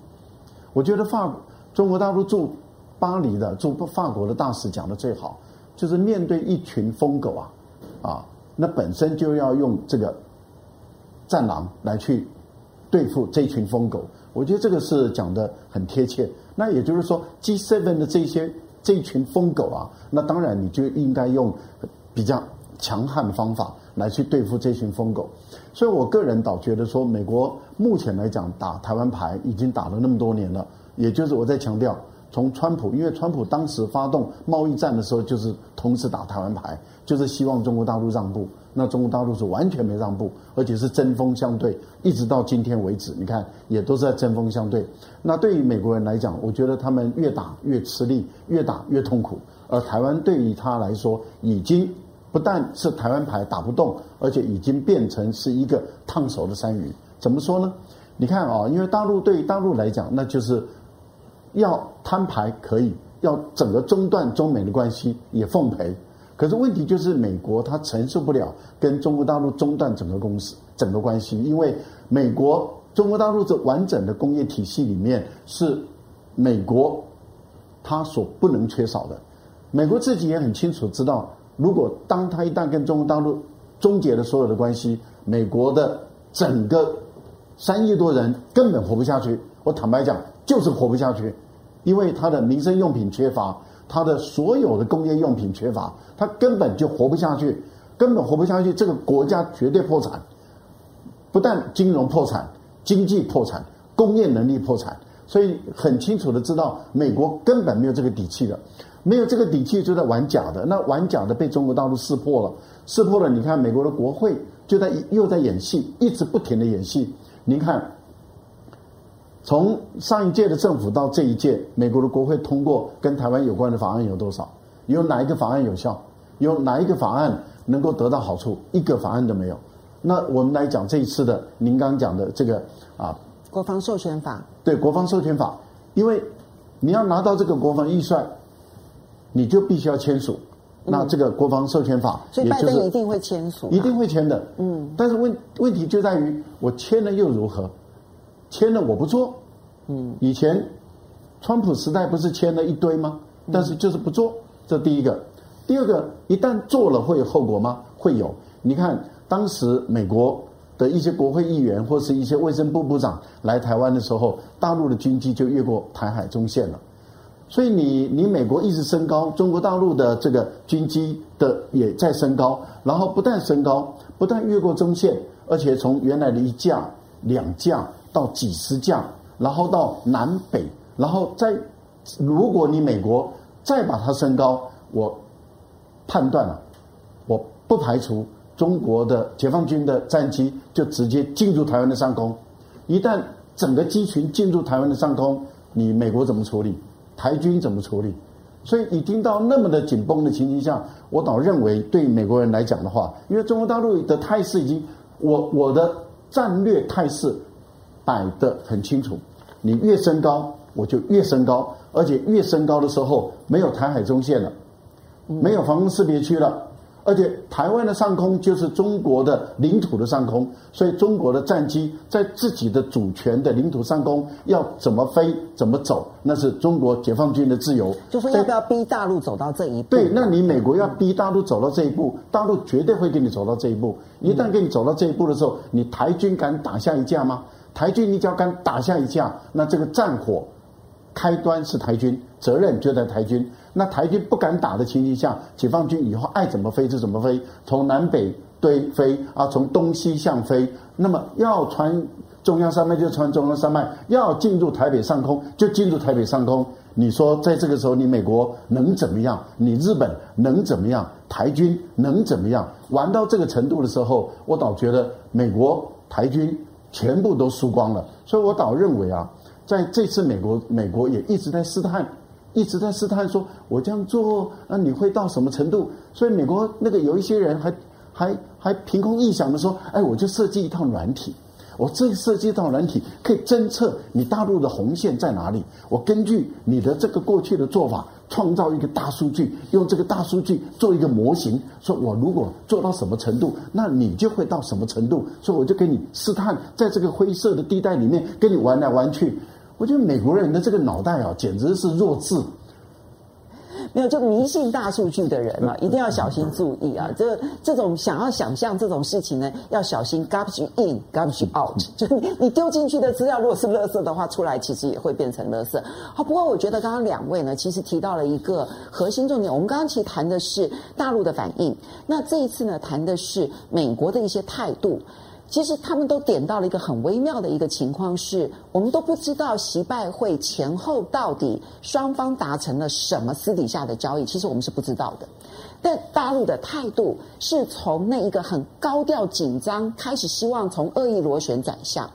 我觉得法中国大陆驻巴黎的驻法国的大使讲的最好，就是面对一群疯狗啊，啊，那本身就要用这个战狼来去对付这群疯狗。我觉得这个是讲得很贴切。那也就是说，G7 的这些这一群疯狗啊，那当然你就应该用比较强悍的方法来去对付这群疯狗。所以我个人倒觉得说，美国目前来讲打台湾牌已经打了那么多年了，也就是我在强调。从川普，因为川普当时发动贸易战的时候，就是同时打台湾牌，就是希望中国大陆让步。那中国大陆是完全没让步，而且是针锋相对，一直到今天为止，你看也都是在针锋相对。那对于美国人来讲，我觉得他们越打越吃力，越打越痛苦。而台湾对于他来说，已经不但是台湾牌打不动，而且已经变成是一个烫手的山芋。怎么说呢？你看啊，因为大陆对于大陆来讲，那就是。要摊牌可以，要整个中断中美的关系也奉陪。可是问题就是美国它承受不了跟中国大陆中断整个公司整个关系，因为美国中国大陆这完整的工业体系里面是美国它所不能缺少的。美国自己也很清楚知道，如果当他一旦跟中国大陆终结了所有的关系，美国的整个三亿多人根本活不下去。我坦白讲。就是活不下去，因为它的民生用品缺乏，他的所有的工业用品缺乏，他根本就活不下去，根本活不下去。这个国家绝对破产，不但金融破产、经济破产、工业能力破产，所以很清楚的知道，美国根本没有这个底气的，没有这个底气就在玩假的。那玩假的被中国大陆识破了，识破了。你看，美国的国会就在又在演戏，一直不停的演戏。您看。从上一届的政府到这一届，美国的国会通过跟台湾有关的法案有多少？有哪一个法案有效？有哪一个法案能够得到好处？一个法案都没有。那我们来讲这一次的，您刚讲的这个啊，国防授权法。对，国防授权法，因为你要拿到这个国防预算，你就必须要签署。那这个国防授权法，所以拜登一定会签署，一定会签的。嗯，但是问问题就在于，我签了又如何？签了我不做，嗯，以前川普时代不是签了一堆吗？但是就是不做，这第一个。第二个，一旦做了会有后果吗？会有。你看当时美国的一些国会议员或是一些卫生部部长来台湾的时候，大陆的军机就越过台海中线了。所以你你美国一直升高，中国大陆的这个军机的也在升高，然后不但升高，不但越过中线，而且从原来的一架、两架。到几十架，然后到南北，然后再，如果你美国再把它升高，我判断了，我不排除中国的解放军的战机就直接进入台湾的上空。一旦整个机群进入台湾的上空，你美国怎么处理？台军怎么处理？所以已经到那么的紧绷的情形下，我倒认为对美国人来讲的话，因为中国大陆的态势已经，我我的战略态势。摆得很清楚，你越升高，我就越升高，而且越升高的时候，没有台海中线了，没有防空识别区了，而且台湾的上空就是中国的领土的上空，所以中国的战机在自己的主权的领土上空要怎么飞怎么走，那是中国解放军的自由。就说要不要逼大陆走到这一步？对，那你美国要逼大陆走到这一步，大陆绝对会跟你走到这一步。一旦跟你走到这一步的时候，你台军敢打下一架吗？台军你只要敢打下一架，那这个战火开端是台军，责任就在台军。那台军不敢打的情形下，解放军以后爱怎么飞就怎么飞，从南北对飞啊，从东西向飞。那么要穿中央山脉就穿中央山脉，要进入台北上空就进入台北上空。你说在这个时候，你美国能怎么样？你日本能怎么样？台军能怎么样？玩到这个程度的时候，我倒觉得美国台军。全部都输光了，所以我倒认为啊，在这次美国，美国也一直在试探，一直在试探说，我这样做，那你会到什么程度？所以美国那个有一些人还还还凭空臆想的说，哎，我就设计一套软体，我这设计一套软体可以侦测你大陆的红线在哪里。我根据你的这个过去的做法，创造一个大数据，用这个大数据做一个模型，说我如果做到什么程度，那你就会到什么程度。所以我就给你试探，在这个灰色的地带里面跟你玩来玩去。我觉得美国人的这个脑袋啊，简直是弱智。没有，就迷信大数据的人嘛，一定要小心注意啊！这这种想要想象这种事情呢，要小心 garbage in, garbage out。就你丢进去的资料，如果是垃圾的话，出来其实也会变成垃圾。好，不过我觉得刚刚两位呢，其实提到了一个核心重点。我们刚刚其实谈的是大陆的反应，那这一次呢，谈的是美国的一些态度。其实他们都点到了一个很微妙的一个情况是，我们都不知道习拜会前后到底双方达成了什么私底下的交易，其实我们是不知道的。但大陆的态度是从那一个很高调紧张开始，希望从恶意螺旋转向，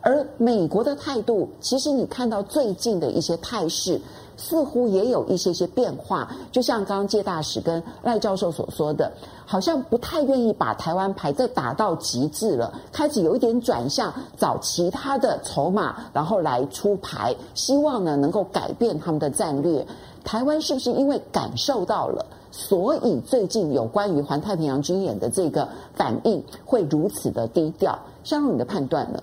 而美国的态度，其实你看到最近的一些态势。似乎也有一些些变化，就像刚刚介大使跟赖教授所说的，好像不太愿意把台湾牌再打到极致了，开始有一点转向，找其他的筹码，然后来出牌，希望呢能够改变他们的战略。台湾是不是因为感受到了，所以最近有关于环太平洋军演的这个反应会如此的低调？相信你的判断呢？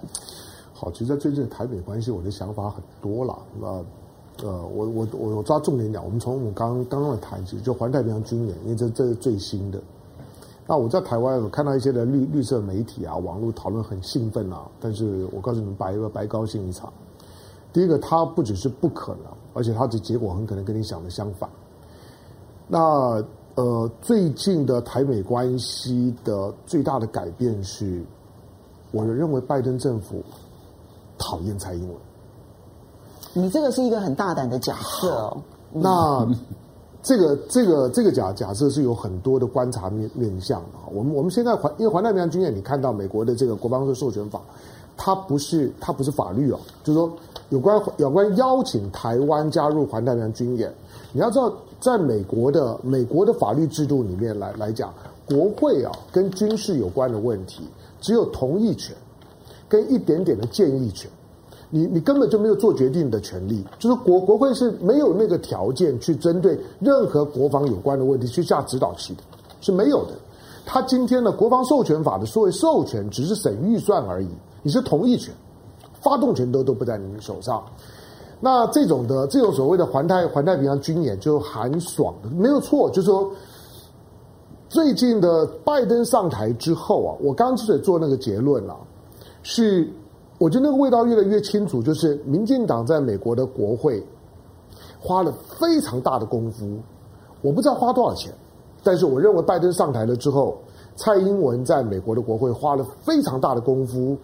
好，其实在最近的台美关系，我的想法很多了，那。呃，我我我我抓重点讲，我们从我们刚刚刚的谈起，就环太平洋军演，因为这这是最新的。那我在台湾，我看到一些的绿绿色媒体啊，网络讨论很兴奋啊，但是我告诉你们，白白高兴一场。第一个，它不只是不可能，而且它的结果很可能跟你想的相反。那呃，最近的台美关系的最大的改变是，我认为拜登政府讨厌蔡英文。你这个是一个很大胆的假设哦。那这个这个这个假假设是有很多的观察面面向的。我们我们现在环因为环太平洋军演，你看到美国的这个国防授权法，它不是它不是法律哦，就是说有关有关邀请台湾加入环太平洋军演。你要知道，在美国的美国的法律制度里面来来讲，国会啊跟军事有关的问题，只有同意权跟一点点的建议权。你你根本就没有做决定的权利，就是国国会是没有那个条件去针对任何国防有关的问题去下指导棋的，是没有的。他今天的国防授权法的所谓授权只是审预算而已，你是同意权，发动权都都不在你手上。那这种的这种所谓的环太环太平洋军演就很爽的，没有错，就是说最近的拜登上台之后啊，我刚刚之所以做那个结论了，是。我觉得那个味道越来越清楚，就是民进党在美国的国会花了非常大的功夫，我不知道花多少钱，但是我认为拜登上台了之后，蔡英文在美国的国会花了非常大的功夫，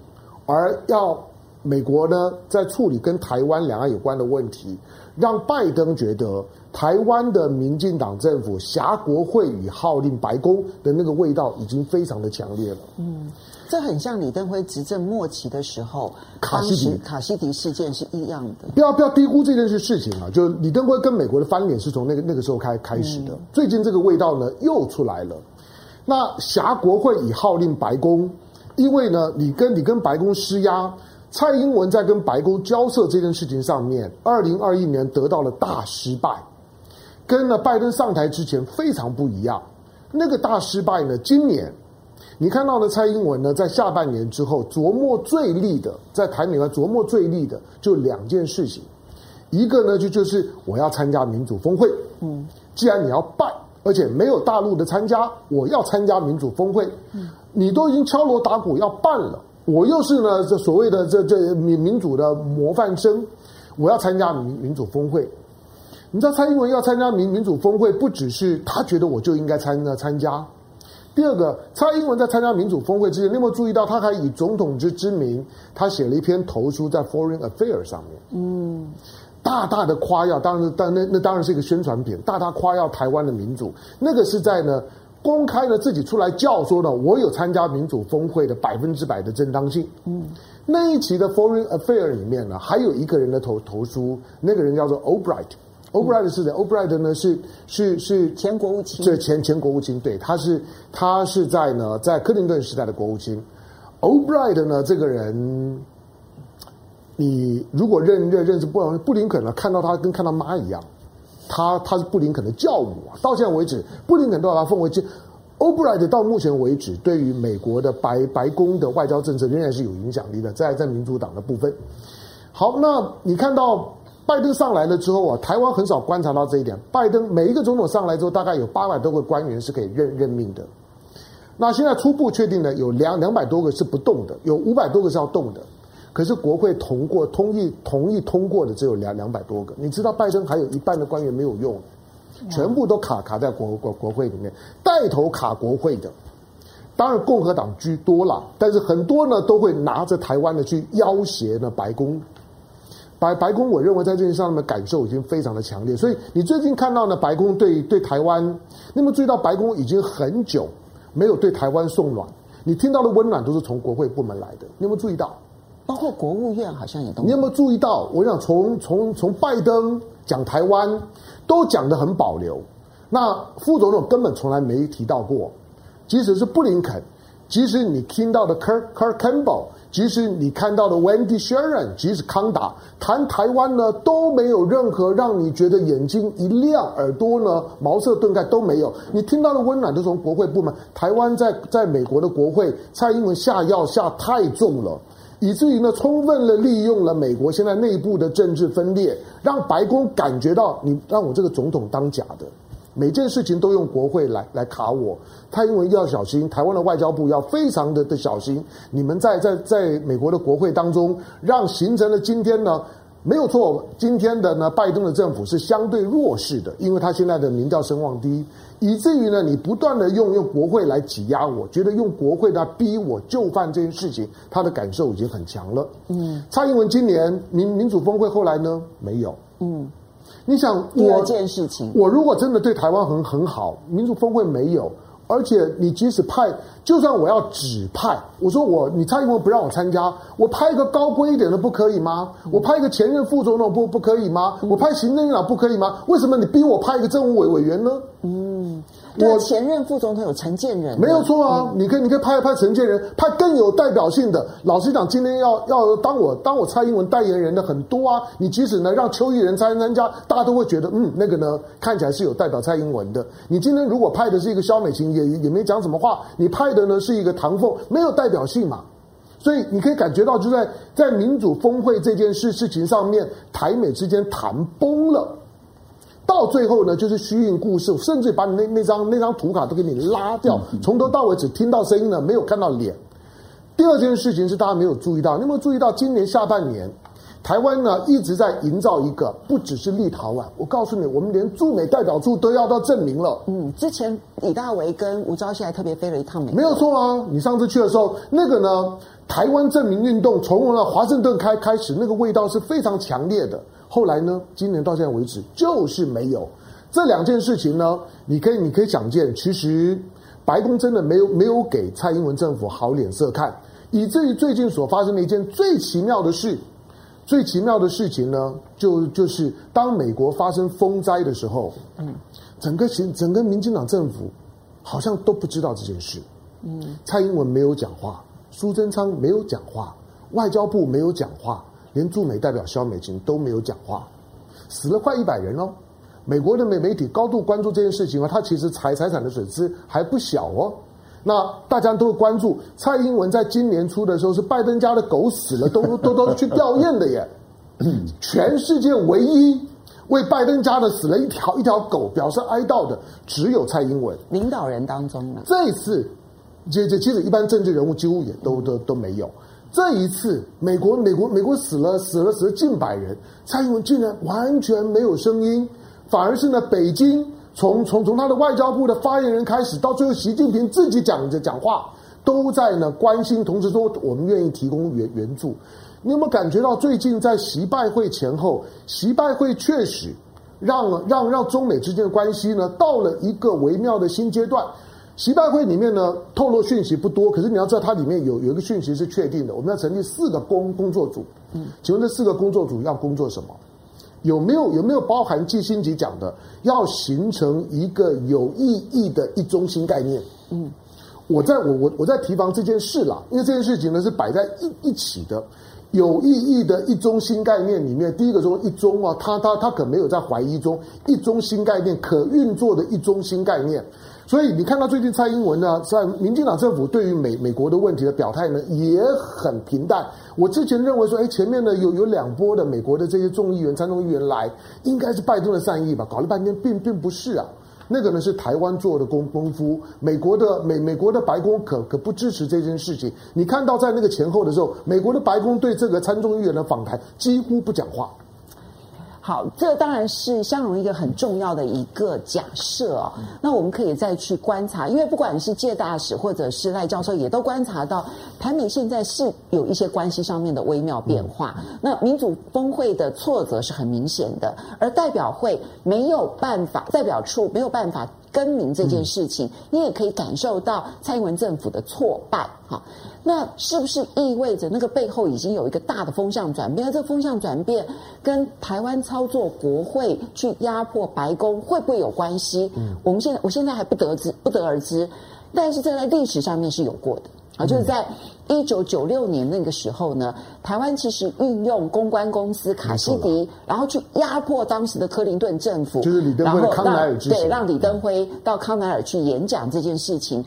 而要美国呢在处理跟台湾两岸有关的问题，让拜登觉得台湾的民进党政府挟国会与号令白宫的那个味道已经非常的强烈了。嗯。这很像李登辉执政末期的时候，卡西迪卡西迪事件是一样的。不要不要低估这件事事情啊！就李登辉跟美国的翻脸是从那个那个时候开开始的。嗯、最近这个味道呢又出来了。那挟国会已号令白宫，因为呢你跟你跟白宫施压，蔡英文在跟白宫交涉这件事情上面，二零二一年得到了大失败，跟呢拜登上台之前非常不一样。那个大失败呢，今年。你看到的蔡英文呢，在下半年之后琢磨最利的，在台美关琢磨最利的就两件事情，一个呢就就是我要参加民主峰会，嗯，既然你要办，而且没有大陆的参加，我要参加民主峰会，嗯，你都已经敲锣打鼓要办了，我又是呢这所谓的这这民民主的模范生，我要参加民民主峰会，你知道蔡英文要参加民民主峰会，不只是他觉得我就应该参呢参加。第二个，蔡英文在参加民主峰会之前，你有没有注意到，他还以总统之之名，他写了一篇投书在 Foreign Affairs 上面，嗯，大大的夸耀，当然，但那那当然是一个宣传品，大大夸耀台湾的民主。那个是在呢公开的自己出来叫说呢，我有参加民主峰会的百分之百的正当性。嗯，那一期的 Foreign Affairs 里面呢，还有一个人的投投书，那个人叫做 Obright。Albright 是的，Albright 呢是是是前国务卿，对前前国务卿，对，他是他是在呢在克林顿时代的国务卿，Albright 呢，这个人，你如果认认认识布布林肯呢，看到他跟看到妈一样，他他是布林肯的教母啊。到现在为止，布林肯都把他奉为这。Albright 到目前为止，对于美国的白白宫的外交政策仍然是有影响力的，在在民主党的部分。好，那你看到拜登上来了之后啊，台湾很少观察到这一点。拜登每一个总统上来之后，大概有八百多个官员是可以任任命的。那现在初步确定呢有两两百多个是不动的，有五百多个是要动的。可是国会通过同意同意通过的只有两两百多个。你知道拜登还有一半的官员没有用。全部都卡卡在国国国会里面，带头卡国会的，当然共和党居多了，但是很多呢都会拿着台湾的去要挟呢白宫。白白宫，我认为在这件事上的感受已经非常的强烈，所以你最近看到呢，白宫对对台湾，你有没有注意到白宫已经很久没有对台湾送暖？你听到的温暖都是从国会部门来的，你有没有注意到？包括国务院好像也都。你有没有注意到？我想从从从拜登讲台湾。都讲得很保留，那副总统根本从来没提到过。即使是布林肯，即使你听到的 Kurt Campbell，即使你看到的 Wendy Sherman，即使康达谈台湾呢，都没有任何让你觉得眼睛一亮、耳朵呢茅塞顿开都没有。你听到的温暖都从国会部门。台湾在 在美国的国会，蔡英文下药下太重了。以至于呢，充分的利用了美国现在内部的政治分裂，让白宫感觉到你让我这个总统当假的，每件事情都用国会来来卡我。蔡英文要小心，台湾的外交部要非常的的小心。你们在在在美国的国会当中，让形成了今天呢。没有错，今天的呢，拜登的政府是相对弱势的，因为他现在的民调声望低，以至于呢，你不断的用用国会来挤压我，觉得用国会来逼我就范这件事情，他的感受已经很强了。嗯，蔡英文今年民民主峰会后来呢，没有。嗯，你想我第二件事情，我如果真的对台湾很很好，民主峰会没有。而且你即使派，就算我要指派，我说我你蔡英文不让我参加，我派一个高贵一点的不可以吗？我派一个前任副总统不不可以吗？我派行政院长不可以吗？为什么你逼我派一个政务委委员呢？嗯。我前任副总统有陈建仁，没有错啊！嗯、你可以，你可以拍一拍陈建仁，拍更有代表性的。老实讲，今天要要当我当我蔡英文代言人的很多啊！你即使呢让邱毅人参参加，大家都会觉得嗯，那个呢看起来是有代表蔡英文的。你今天如果派的是一个肖美琴，也也没讲什么话。你派的呢是一个唐凤，没有代表性嘛。所以你可以感觉到，就在在民主峰会这件事事情上面，台美之间谈崩了。到最后呢，就是虚应故事，甚至把你那那张那张图卡都给你拉掉，从头到尾只听到声音呢，没有看到脸。第二件事情是大家没有注意到，你有没有注意到今年下半年，台湾呢一直在营造一个不只是立陶宛，我告诉你，我们连驻美代表处都要到证明了。嗯，之前李大为跟吴钊燮还特别飞了一趟美国，没有错啊。你上次去的时候，那个呢，台湾证明运动从了华盛顿开开始，那个味道是非常强烈的。后来呢？今年到现在为止，就是没有这两件事情呢。你可以，你可以想见，其实白宫真的没有没有给蔡英文政府好脸色看，以至于最近所发生的一件最奇妙的事，最奇妙的事情呢，就就是当美国发生风灾的时候，嗯，整个行整个民进党政府好像都不知道这件事，嗯，蔡英文没有讲话，苏贞昌没有讲话，外交部没有讲话。连驻美代表肖美琴都没有讲话，死了快一百人哦。美国的媒媒体高度关注这件事情啊，他其实财财产的损失还不小哦。那大家都会关注蔡英文在今年初的时候是拜登家的狗死了，都 都都去吊唁的耶。全世界唯一为拜登家的死了一条一条狗表示哀悼的，只有蔡英文。领导人当中呢，这一次，这这其实一般政治人物几乎也都都都没有。这一次，美国美国美国死了死了死了近百人，蔡英文竟然完全没有声音，反而是呢，北京从从从他的外交部的发言人开始，到最后习近平自己讲着讲话，都在呢关心，同时说我们愿意提供援援助。你有没有感觉到最近在习拜会前后，习拜会确实让让让中美之间的关系呢到了一个微妙的新阶段？习拜会里面呢，透露讯息不多，可是你要知道，它里面有有一个讯息是确定的，我们要成立四个工工作组。嗯，请问这四个工作组要工作什么？有没有有没有包含季新吉讲的，要形成一个有意义的一中心概念？嗯，我在我我我在提防这件事啦，因为这件事情呢是摆在一一起的。有意义的一中心概念里面，第一个说一中啊，他他他可没有在怀疑中一中心概念可运作的一中心概念，所以你看到最近蔡英文呢，在民进党政府对于美美国的问题的表态呢也很平淡。我之前认为说，哎，前面呢有有两波的美国的这些众议员、参众议员来，应该是拜登的善意吧？搞了半天并并不是啊。那个呢是台湾做的功功夫，美国的美美国的白宫可可不支持这件事情。你看到在那个前后的时候，美国的白宫对这个参众议员的访谈几乎不讲话。好，这当然是相容一个很重要的一个假设哦。那我们可以再去观察，因为不管是介大使或者是赖教授，也都观察到台美现在是有一些关系上面的微妙变化。那民主峰会的挫折是很明显的，而代表会没有办法，代表处没有办法。更名这件事情，你也可以感受到蔡英文政府的挫败，哈，那是不是意味着那个背后已经有一个大的风向转变？而这个风向转变跟台湾操作国会去压迫白宫会不会有关系？嗯，我们现在我现在还不得知，不得而知，但是这在历史上面是有过的。啊，就是在一九九六年那个时候呢，台湾其实运用公关公司卡西迪，然后去压迫当时的克林顿政府，就是李登辉康乃尔对，让李登辉到康乃尔去演讲这件事情。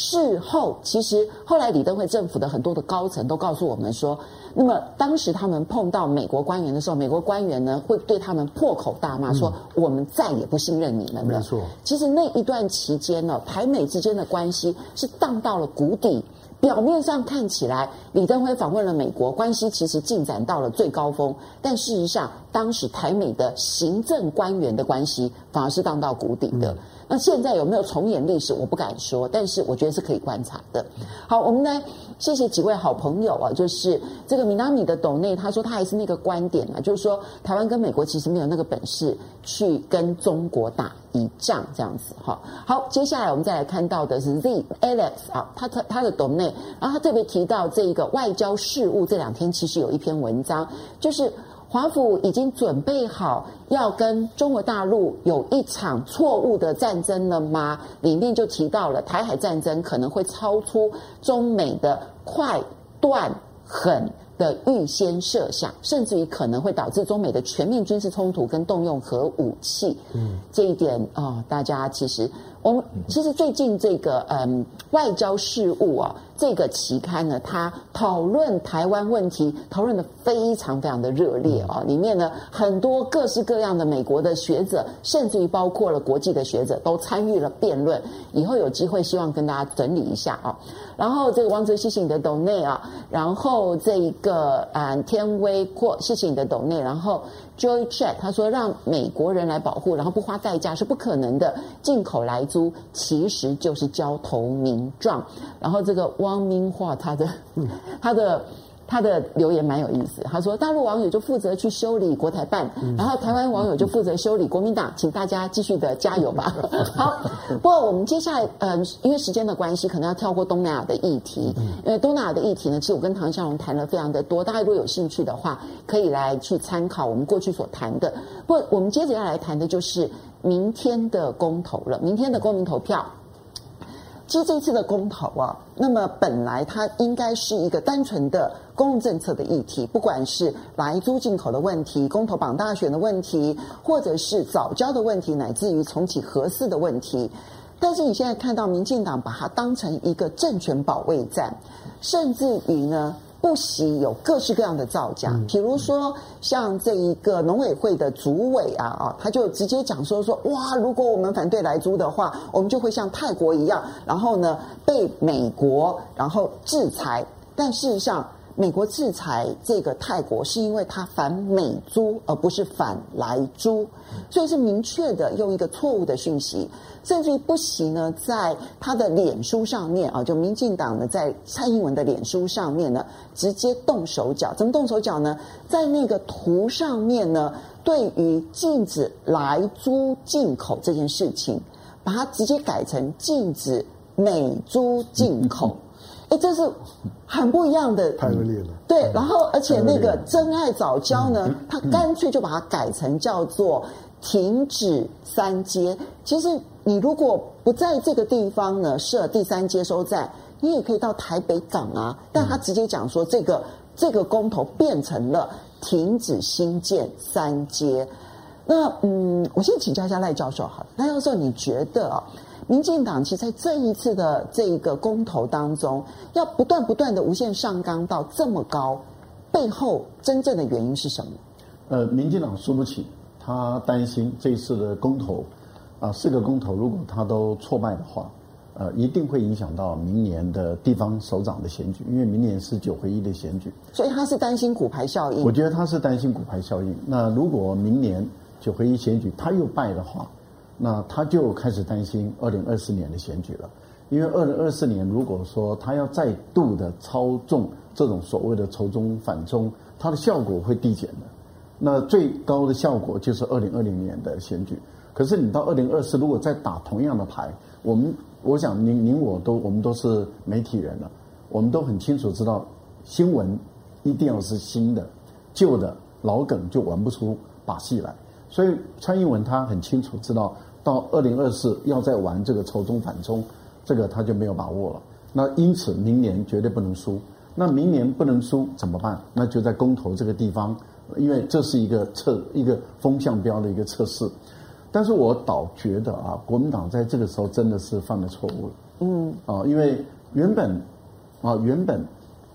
事后，其实后来李登辉政府的很多的高层都告诉我们说，那么当时他们碰到美国官员的时候，美国官员呢会对他们破口大骂，说我们再也不信任你们了。没错，其实那一段期间呢，台美之间的关系是荡到了谷底。表面上看起来，李登辉访问了美国，关系其实进展到了最高峰。但事实上，当时台美的行政官员的关系反而是荡到谷底的。那现在有没有重演历史？我不敢说，但是我觉得是可以观察的。好，我们来谢谢几位好朋友啊，就是这个米纳米的董内，他说他还是那个观点啊，就是说台湾跟美国其实没有那个本事去跟中国打一仗这样子哈。好，接下来我们再来看到的是 Z Alex 啊，他他他的董内，然后他特别提到这个外交事务这两天其实有一篇文章，就是。华府已经准备好要跟中国大陆有一场错误的战争了吗？里面就提到了台海战争可能会超出中美的快、断、狠的预先设想，甚至于可能会导致中美的全面军事冲突跟动用核武器。嗯，这一点啊、哦，大家其实。我们其实最近这个嗯外交事务啊这个期刊呢，它讨论台湾问题讨论的非常非常的热烈啊，里面呢很多各式各样的美国的学者，甚至于包括了国际的学者都参与了辩论。以后有机会希望跟大家整理一下啊。然后这个王泽谢谢你的斗内啊，然后这一个嗯天威阔谢谢你的斗内，然后。Joy Chat 他说，让美国人来保护，然后不花代价是不可能的。进口来租其实就是交投名状。然后这个汪明化他的 他的。他的留言蛮有意思，他说大陆网友就负责去修理国台办，然后台湾网友就负责修理国民党，请大家继续的加油吧。好，不过我们接下来，嗯、呃，因为时间的关系，可能要跳过东南亚的议题，因为东南亚的议题呢，其实我跟唐湘龙谈了非常的多，大家如果有兴趣的话，可以来去参考我们过去所谈的。不过我们接着要来谈的就是明天的公投了，明天的公民投票。其实这次的公投啊，那么本来它应该是一个单纯的公共政策的议题，不管是莱猪进口的问题、公投榜大选的问题，或者是早教的问题，乃至于重启核四的问题。但是你现在看到民进党把它当成一个政权保卫战，甚至于呢，不惜有各式各样的造假，比如说像这一个农委会的主委啊啊，他就直接讲说说哇，如果我们反对来租的话，我们就会像泰国一样，然后呢被美国然后制裁。但事实上，美国制裁这个泰国是因为他反美猪，而不是反莱猪，所以是明确的用一个错误的讯息。甚至于不惜呢，在他的脸书上面啊，就民进党呢，在蔡英文的脸书上面呢，直接动手脚。怎么动手脚呢？在那个图上面呢，对于禁止莱猪进口这件事情，把它直接改成禁止美猪进口。哎，这是很不一样的，太恶劣了。对，然后而且那个珍爱早教呢，他干脆就把它改成叫做停止三阶。其实。你如果不在这个地方呢设第三接收站，你也可以到台北港啊。但他直接讲说，这个这个公投变成了停止新建三阶。那嗯，我先请教一下赖教授好了，赖教授，你觉得啊，民进党其实在这一次的这一个公投当中，要不断不断的无限上纲到这么高，背后真正的原因是什么？呃，民进党输不起，他担心这一次的公投啊，四个公投如果他都挫败的话，呃，一定会影响到明年的地方首长的选举，因为明年是九合一的选举，所以他是担心骨牌效应。我觉得他是担心骨牌效应。那如果明年九合一选举他又败的话，那他就开始担心二零二四年的选举了。因为二零二四年如果说他要再度的操纵这种所谓的仇中反中，它的效果会递减的。那最高的效果就是二零二零年的选举。可是你到二零二四，如果再打同样的牌，我们我想您您我都我们都是媒体人了，我们都很清楚知道新闻一定要是新的，旧的老梗就玩不出把戏来。所以蔡英文他很清楚知道，到二零二四要再玩这个仇中反中，这个他就没有把握了。那因此明年绝对不能输。那明年不能输怎么办？那就在公投这个地方，因为这是一个测一个风向标的一个测试。但是我倒觉得啊，国民党在这个时候真的是犯了错误了。嗯。啊，因为原本啊原本。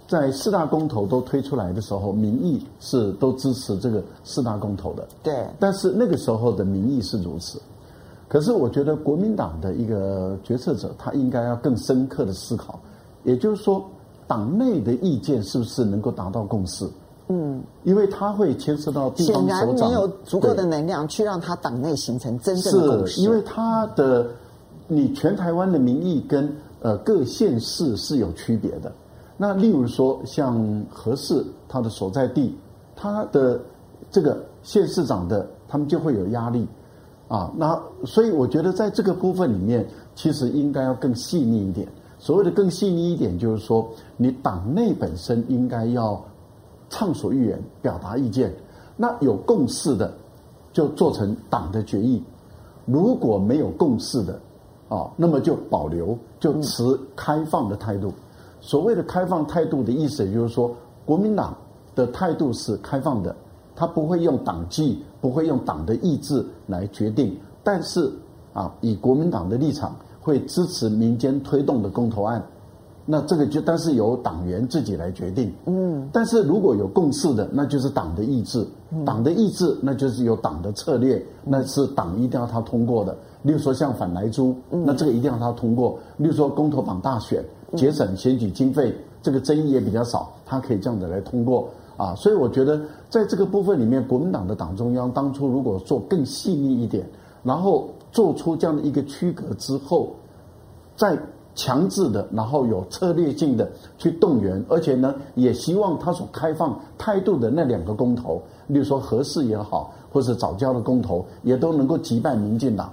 在四大公投都推出来的时候，民意是都支持这个四大公投的。对。但是那个时候的民意是如此，可是我觉得国民党的一个决策者，他应该要更深刻的思考，也就是说，党内的意见是不是能够达到共识？嗯。因为他会牵涉到地方首长。显然没有足够的能量去让他党内形成真正的共识。是，因为他的你全台湾的民意跟呃各县市是有区别的。那例如说，像何氏他的所在地，他的这个县市长的，他们就会有压力啊。那所以我觉得在这个部分里面，其实应该要更细腻一点。所谓的更细腻一点，就是说你党内本身应该要畅所欲言，表达意见。那有共识的，就做成党的决议；如果没有共识的，啊，那么就保留，就持开放的态度。所谓的开放态度的意思，也就是说，国民党的态度是开放的，他不会用党纪，不会用党的意志来决定。但是啊，以国民党的立场，会支持民间推动的公投案。那这个就，但是由党员自己来决定。嗯。但是如果有共识的，那就是党的意志。党的意志，那就是有党的策略，那是党一定要他通过的。例如说像反莱猪，那这个一定要他通过。例如说公投绑大选。节省选举经费，这个争议也比较少，他可以这样子来通过啊。所以我觉得在这个部分里面，国民党的党中央当初如果做更细腻一点，然后做出这样的一个区隔之后，再强制的，然后有策略性的去动员，而且呢，也希望他所开放态度的那两个公投，例如说核四也好，或者藻礁的公投，也都能够击败民进党，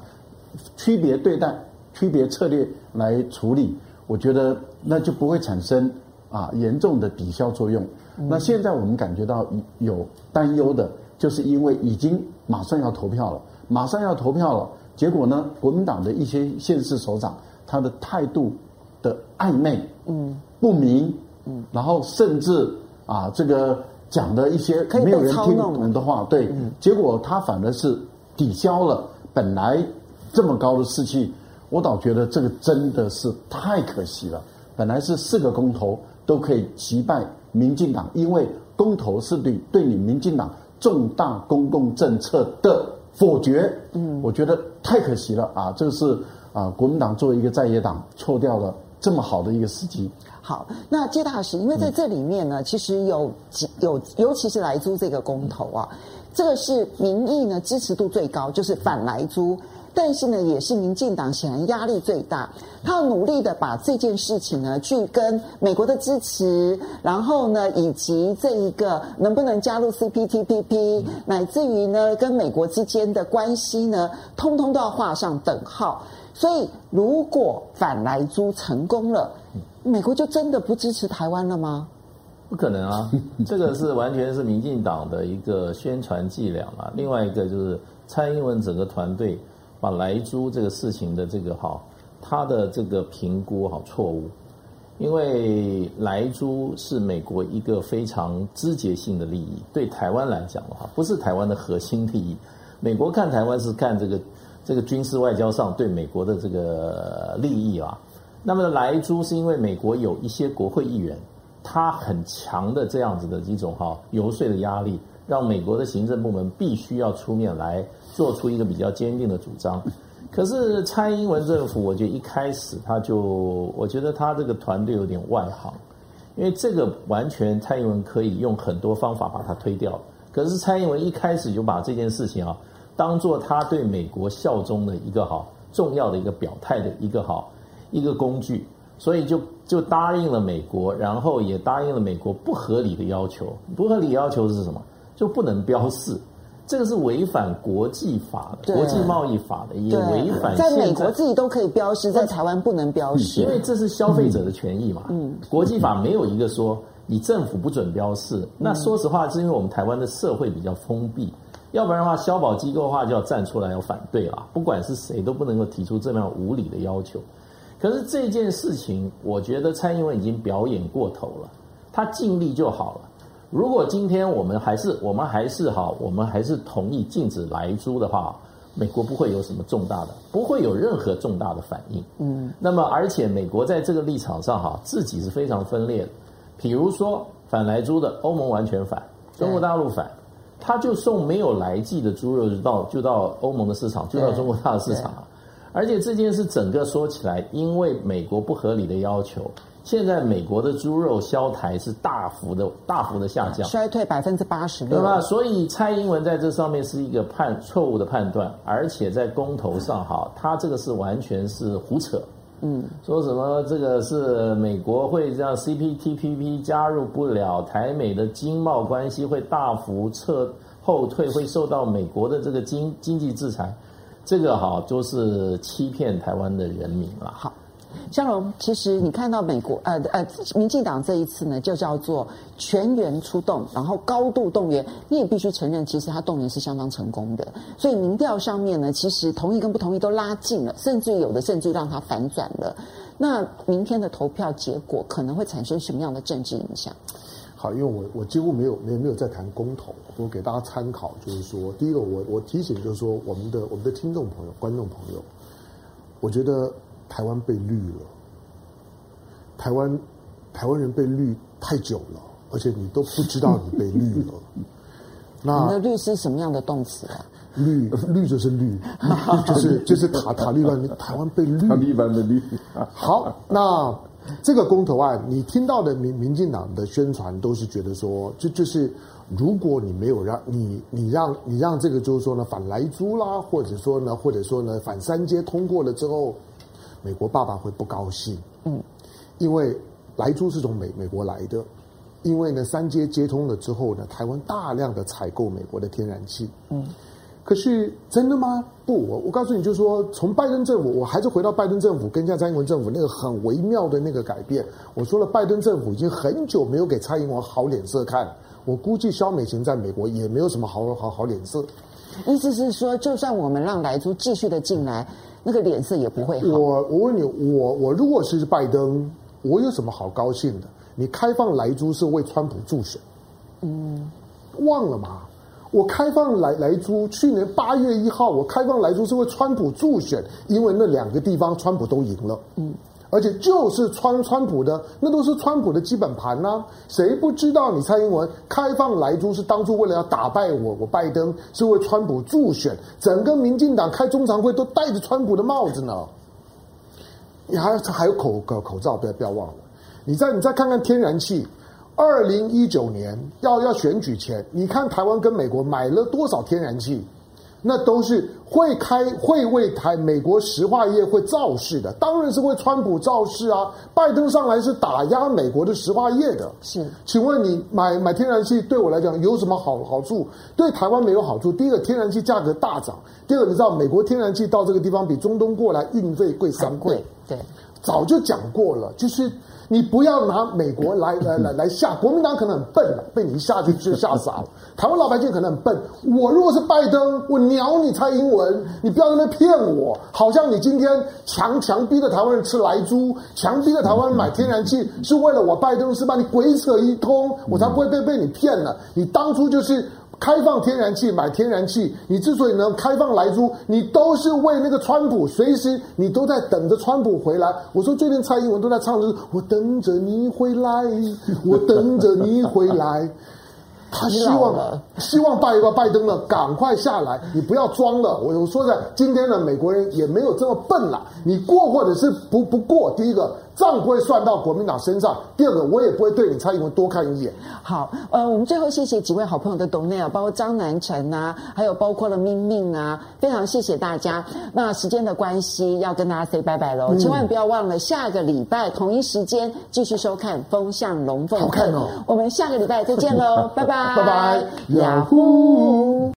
区别对待，区别策略来处理。我觉得那就不会产生啊严重的抵消作用。那现在我们感觉到有担忧的，就是因为已经马上要投票了，马上要投票了，结果呢，国民党的一些县市首长他的态度的暧昧，嗯，不明，嗯，然后甚至啊这个讲的一些没有人听懂的话，对，结果他反而是抵消了本来这么高的士气。我倒觉得这个真的是太可惜了。本来是四个公投都可以击败民进党，因为公投是对对你民进党重大公共政策的否决。嗯，我觉得太可惜了啊！这个是啊，国民党作为一个在野党，错掉了这么好的一个时机。好，那接大使，因为在这里面呢，嗯、其实有几有，尤其是莱猪这个公投啊，这个是民意呢支持度最高，就是反莱猪。但是呢，也是民进党显然压力最大，他要努力的把这件事情呢，去跟美国的支持，然后呢，以及这一个能不能加入 CPTPP，乃至于呢，跟美国之间的关系呢，通通都要画上等号。所以，如果反莱猪成功了，美国就真的不支持台湾了吗？不可能啊，这个是完全是民进党的一个宣传伎俩啊。另外一个就是蔡英文整个团队。把莱猪这个事情的这个哈，他的这个评估哈错误，因为莱猪是美国一个非常枝节性的利益，对台湾来讲的话，不是台湾的核心利益。美国看台湾是看这个这个军事外交上对美国的这个利益啊。那么莱猪是因为美国有一些国会议员，他很强的这样子的一种哈游说的压力。让美国的行政部门必须要出面来做出一个比较坚定的主张，可是蔡英文政府，我觉得一开始他就，我觉得他这个团队有点外行，因为这个完全蔡英文可以用很多方法把它推掉，可是蔡英文一开始就把这件事情啊，当做他对美国效忠的一个好重要的一个表态的一个好一个工具，所以就就答应了美国，然后也答应了美国不合理的要求，不合理要求是什么？就不能标示，这个是违反国际法的，国际贸易法的，也违反在美国自己都可以标示，在台湾不能标示，因为这是消费者的权益嘛。嗯，国际法没有一个说你政府不准标示。那说实话，是因为我们台湾的社会比较封闭，要不然的话，消保机构的话就要站出来要反对了。不管是谁都不能够提出这样无理的要求。可是这件事情，我觉得蔡英文已经表演过头了，他尽力就好了。如果今天我们还是我们还是哈，我们还是同意禁止来猪的话，美国不会有什么重大的，不会有任何重大的反应。嗯，那么而且美国在这个立场上哈，自己是非常分裂的。比如说反来猪的欧盟完全反，中国大陆反，他就送没有来季的猪肉就到就到欧盟的市场，就到中国大陆市场。而且这件事整个说起来，因为美国不合理的要求。现在美国的猪肉销台是大幅的、大幅的下降，衰退百分之八十六，对吧？所以蔡英文在这上面是一个判错误的判断，而且在公投上哈，他这个是完全是胡扯，嗯，说什么这个是美国会让 CPTPP 加入不了，台美的经贸关系会大幅撤后退，会受到美国的这个经经济制裁，这个哈都是欺骗台湾的人民了。好。香龙，其实你看到美国呃呃，民进党这一次呢，就叫做全员出动，然后高度动员。你也必须承认，其实他动员是相当成功的。所以民调上面呢，其实同意跟不同意都拉近了，甚至有的甚至让他反转了。那明天的投票结果可能会产生什么样的政治影响？好，因为我我几乎没有没有没有在谈公投，我给大家参考，就是说，第一个我我提醒就是说，我们的我们的听众朋友、观众朋友，我觉得。台湾被绿了，台湾台湾人被绿太久了，而且你都不知道你被绿了。那绿是什么样的动词啊？绿绿就是绿，就是就是塔塔利班，台湾被绿。塔利班的绿。好，那这个公投案，你听到的民民进党的宣传都是觉得说，就就是。如果你没有让你你让你让这个就是说呢反莱猪啦，或者说呢或者说呢反三阶通过了之后，美国爸爸会不高兴。嗯，因为莱猪是从美美国来的，因为呢三接接通了之后呢，台湾大量的采购美国的天然气。嗯，可是真的吗？不，我我告诉你，就是说从拜登政府，我还是回到拜登政府跟下蔡英文政府那个很微妙的那个改变。我说了，拜登政府已经很久没有给蔡英文好脸色看。我估计肖美琴在美国也没有什么好好好脸色。意思是说，就算我们让莱猪继续的进来，那个脸色也不会好。我我问你，我我如果是拜登，我有什么好高兴的？你开放莱猪是为川普助选，嗯，忘了吗？我开放莱莱猪，去年八月一号，我开放莱猪是为川普助选，因为那两个地方川普都赢了，嗯。而且就是川川普的，那都是川普的基本盘呐、谁不知道你蔡英文开放莱猪是当初为了要打败我，我拜登是为川普助选，整个民进党开中常会都戴着川普的帽子呢。你还还有口口口罩，不要不要忘了。你再你再看看天然气，二零一九年要要选举前，你看台湾跟美国买了多少天然气？那都是会开会为台美国石化业会造势的，当然是为川普造势啊！拜登上来是打压美国的石化业的。是，请问你买买天然气对我来讲有什么好好处？对台湾没有好处。第一个，天然气价格大涨；第二个，你知道美国天然气到这个地方比中东过来运费贵三倍。对，早就讲过了，就是。你不要拿美国来 来来来吓国民党，可能很笨了，被你一下去就吓傻了。台湾老百姓可能很笨，我如果是拜登，我鸟你蔡英文，你不要在那骗我，好像你今天强强逼着台湾人吃莱猪，强逼着台湾人买天然气，是为了我拜登是把你鬼扯一通，我才不会被被你骗了。你当初就是。开放天然气，买天然气，你之所以能开放莱猪，你都是为那个川普，随时你都在等着川普回来。我说最近蔡英文都在唱的是“我等着你回来，我等着你回来”，他希望希望拜一个拜登呢赶快下来，你不要装了。我我说的，今天的美国人也没有这么笨了，你过或者是不不过，第一个。账不会算到国民党身上。第二个，我也不会对你蔡英文多看一眼。好，呃，我们最后谢谢几位好朋友的 donate 啊，包括张南辰啊，还有包括了明明啊，非常谢谢大家。那时间的关系，要跟大家 say 拜拜喽，嗯、千万不要忘了下个礼拜同一时间继续收看《风向龙凤》。好看哦。我们下个礼拜再见喽，拜拜，拜拜，雅虎。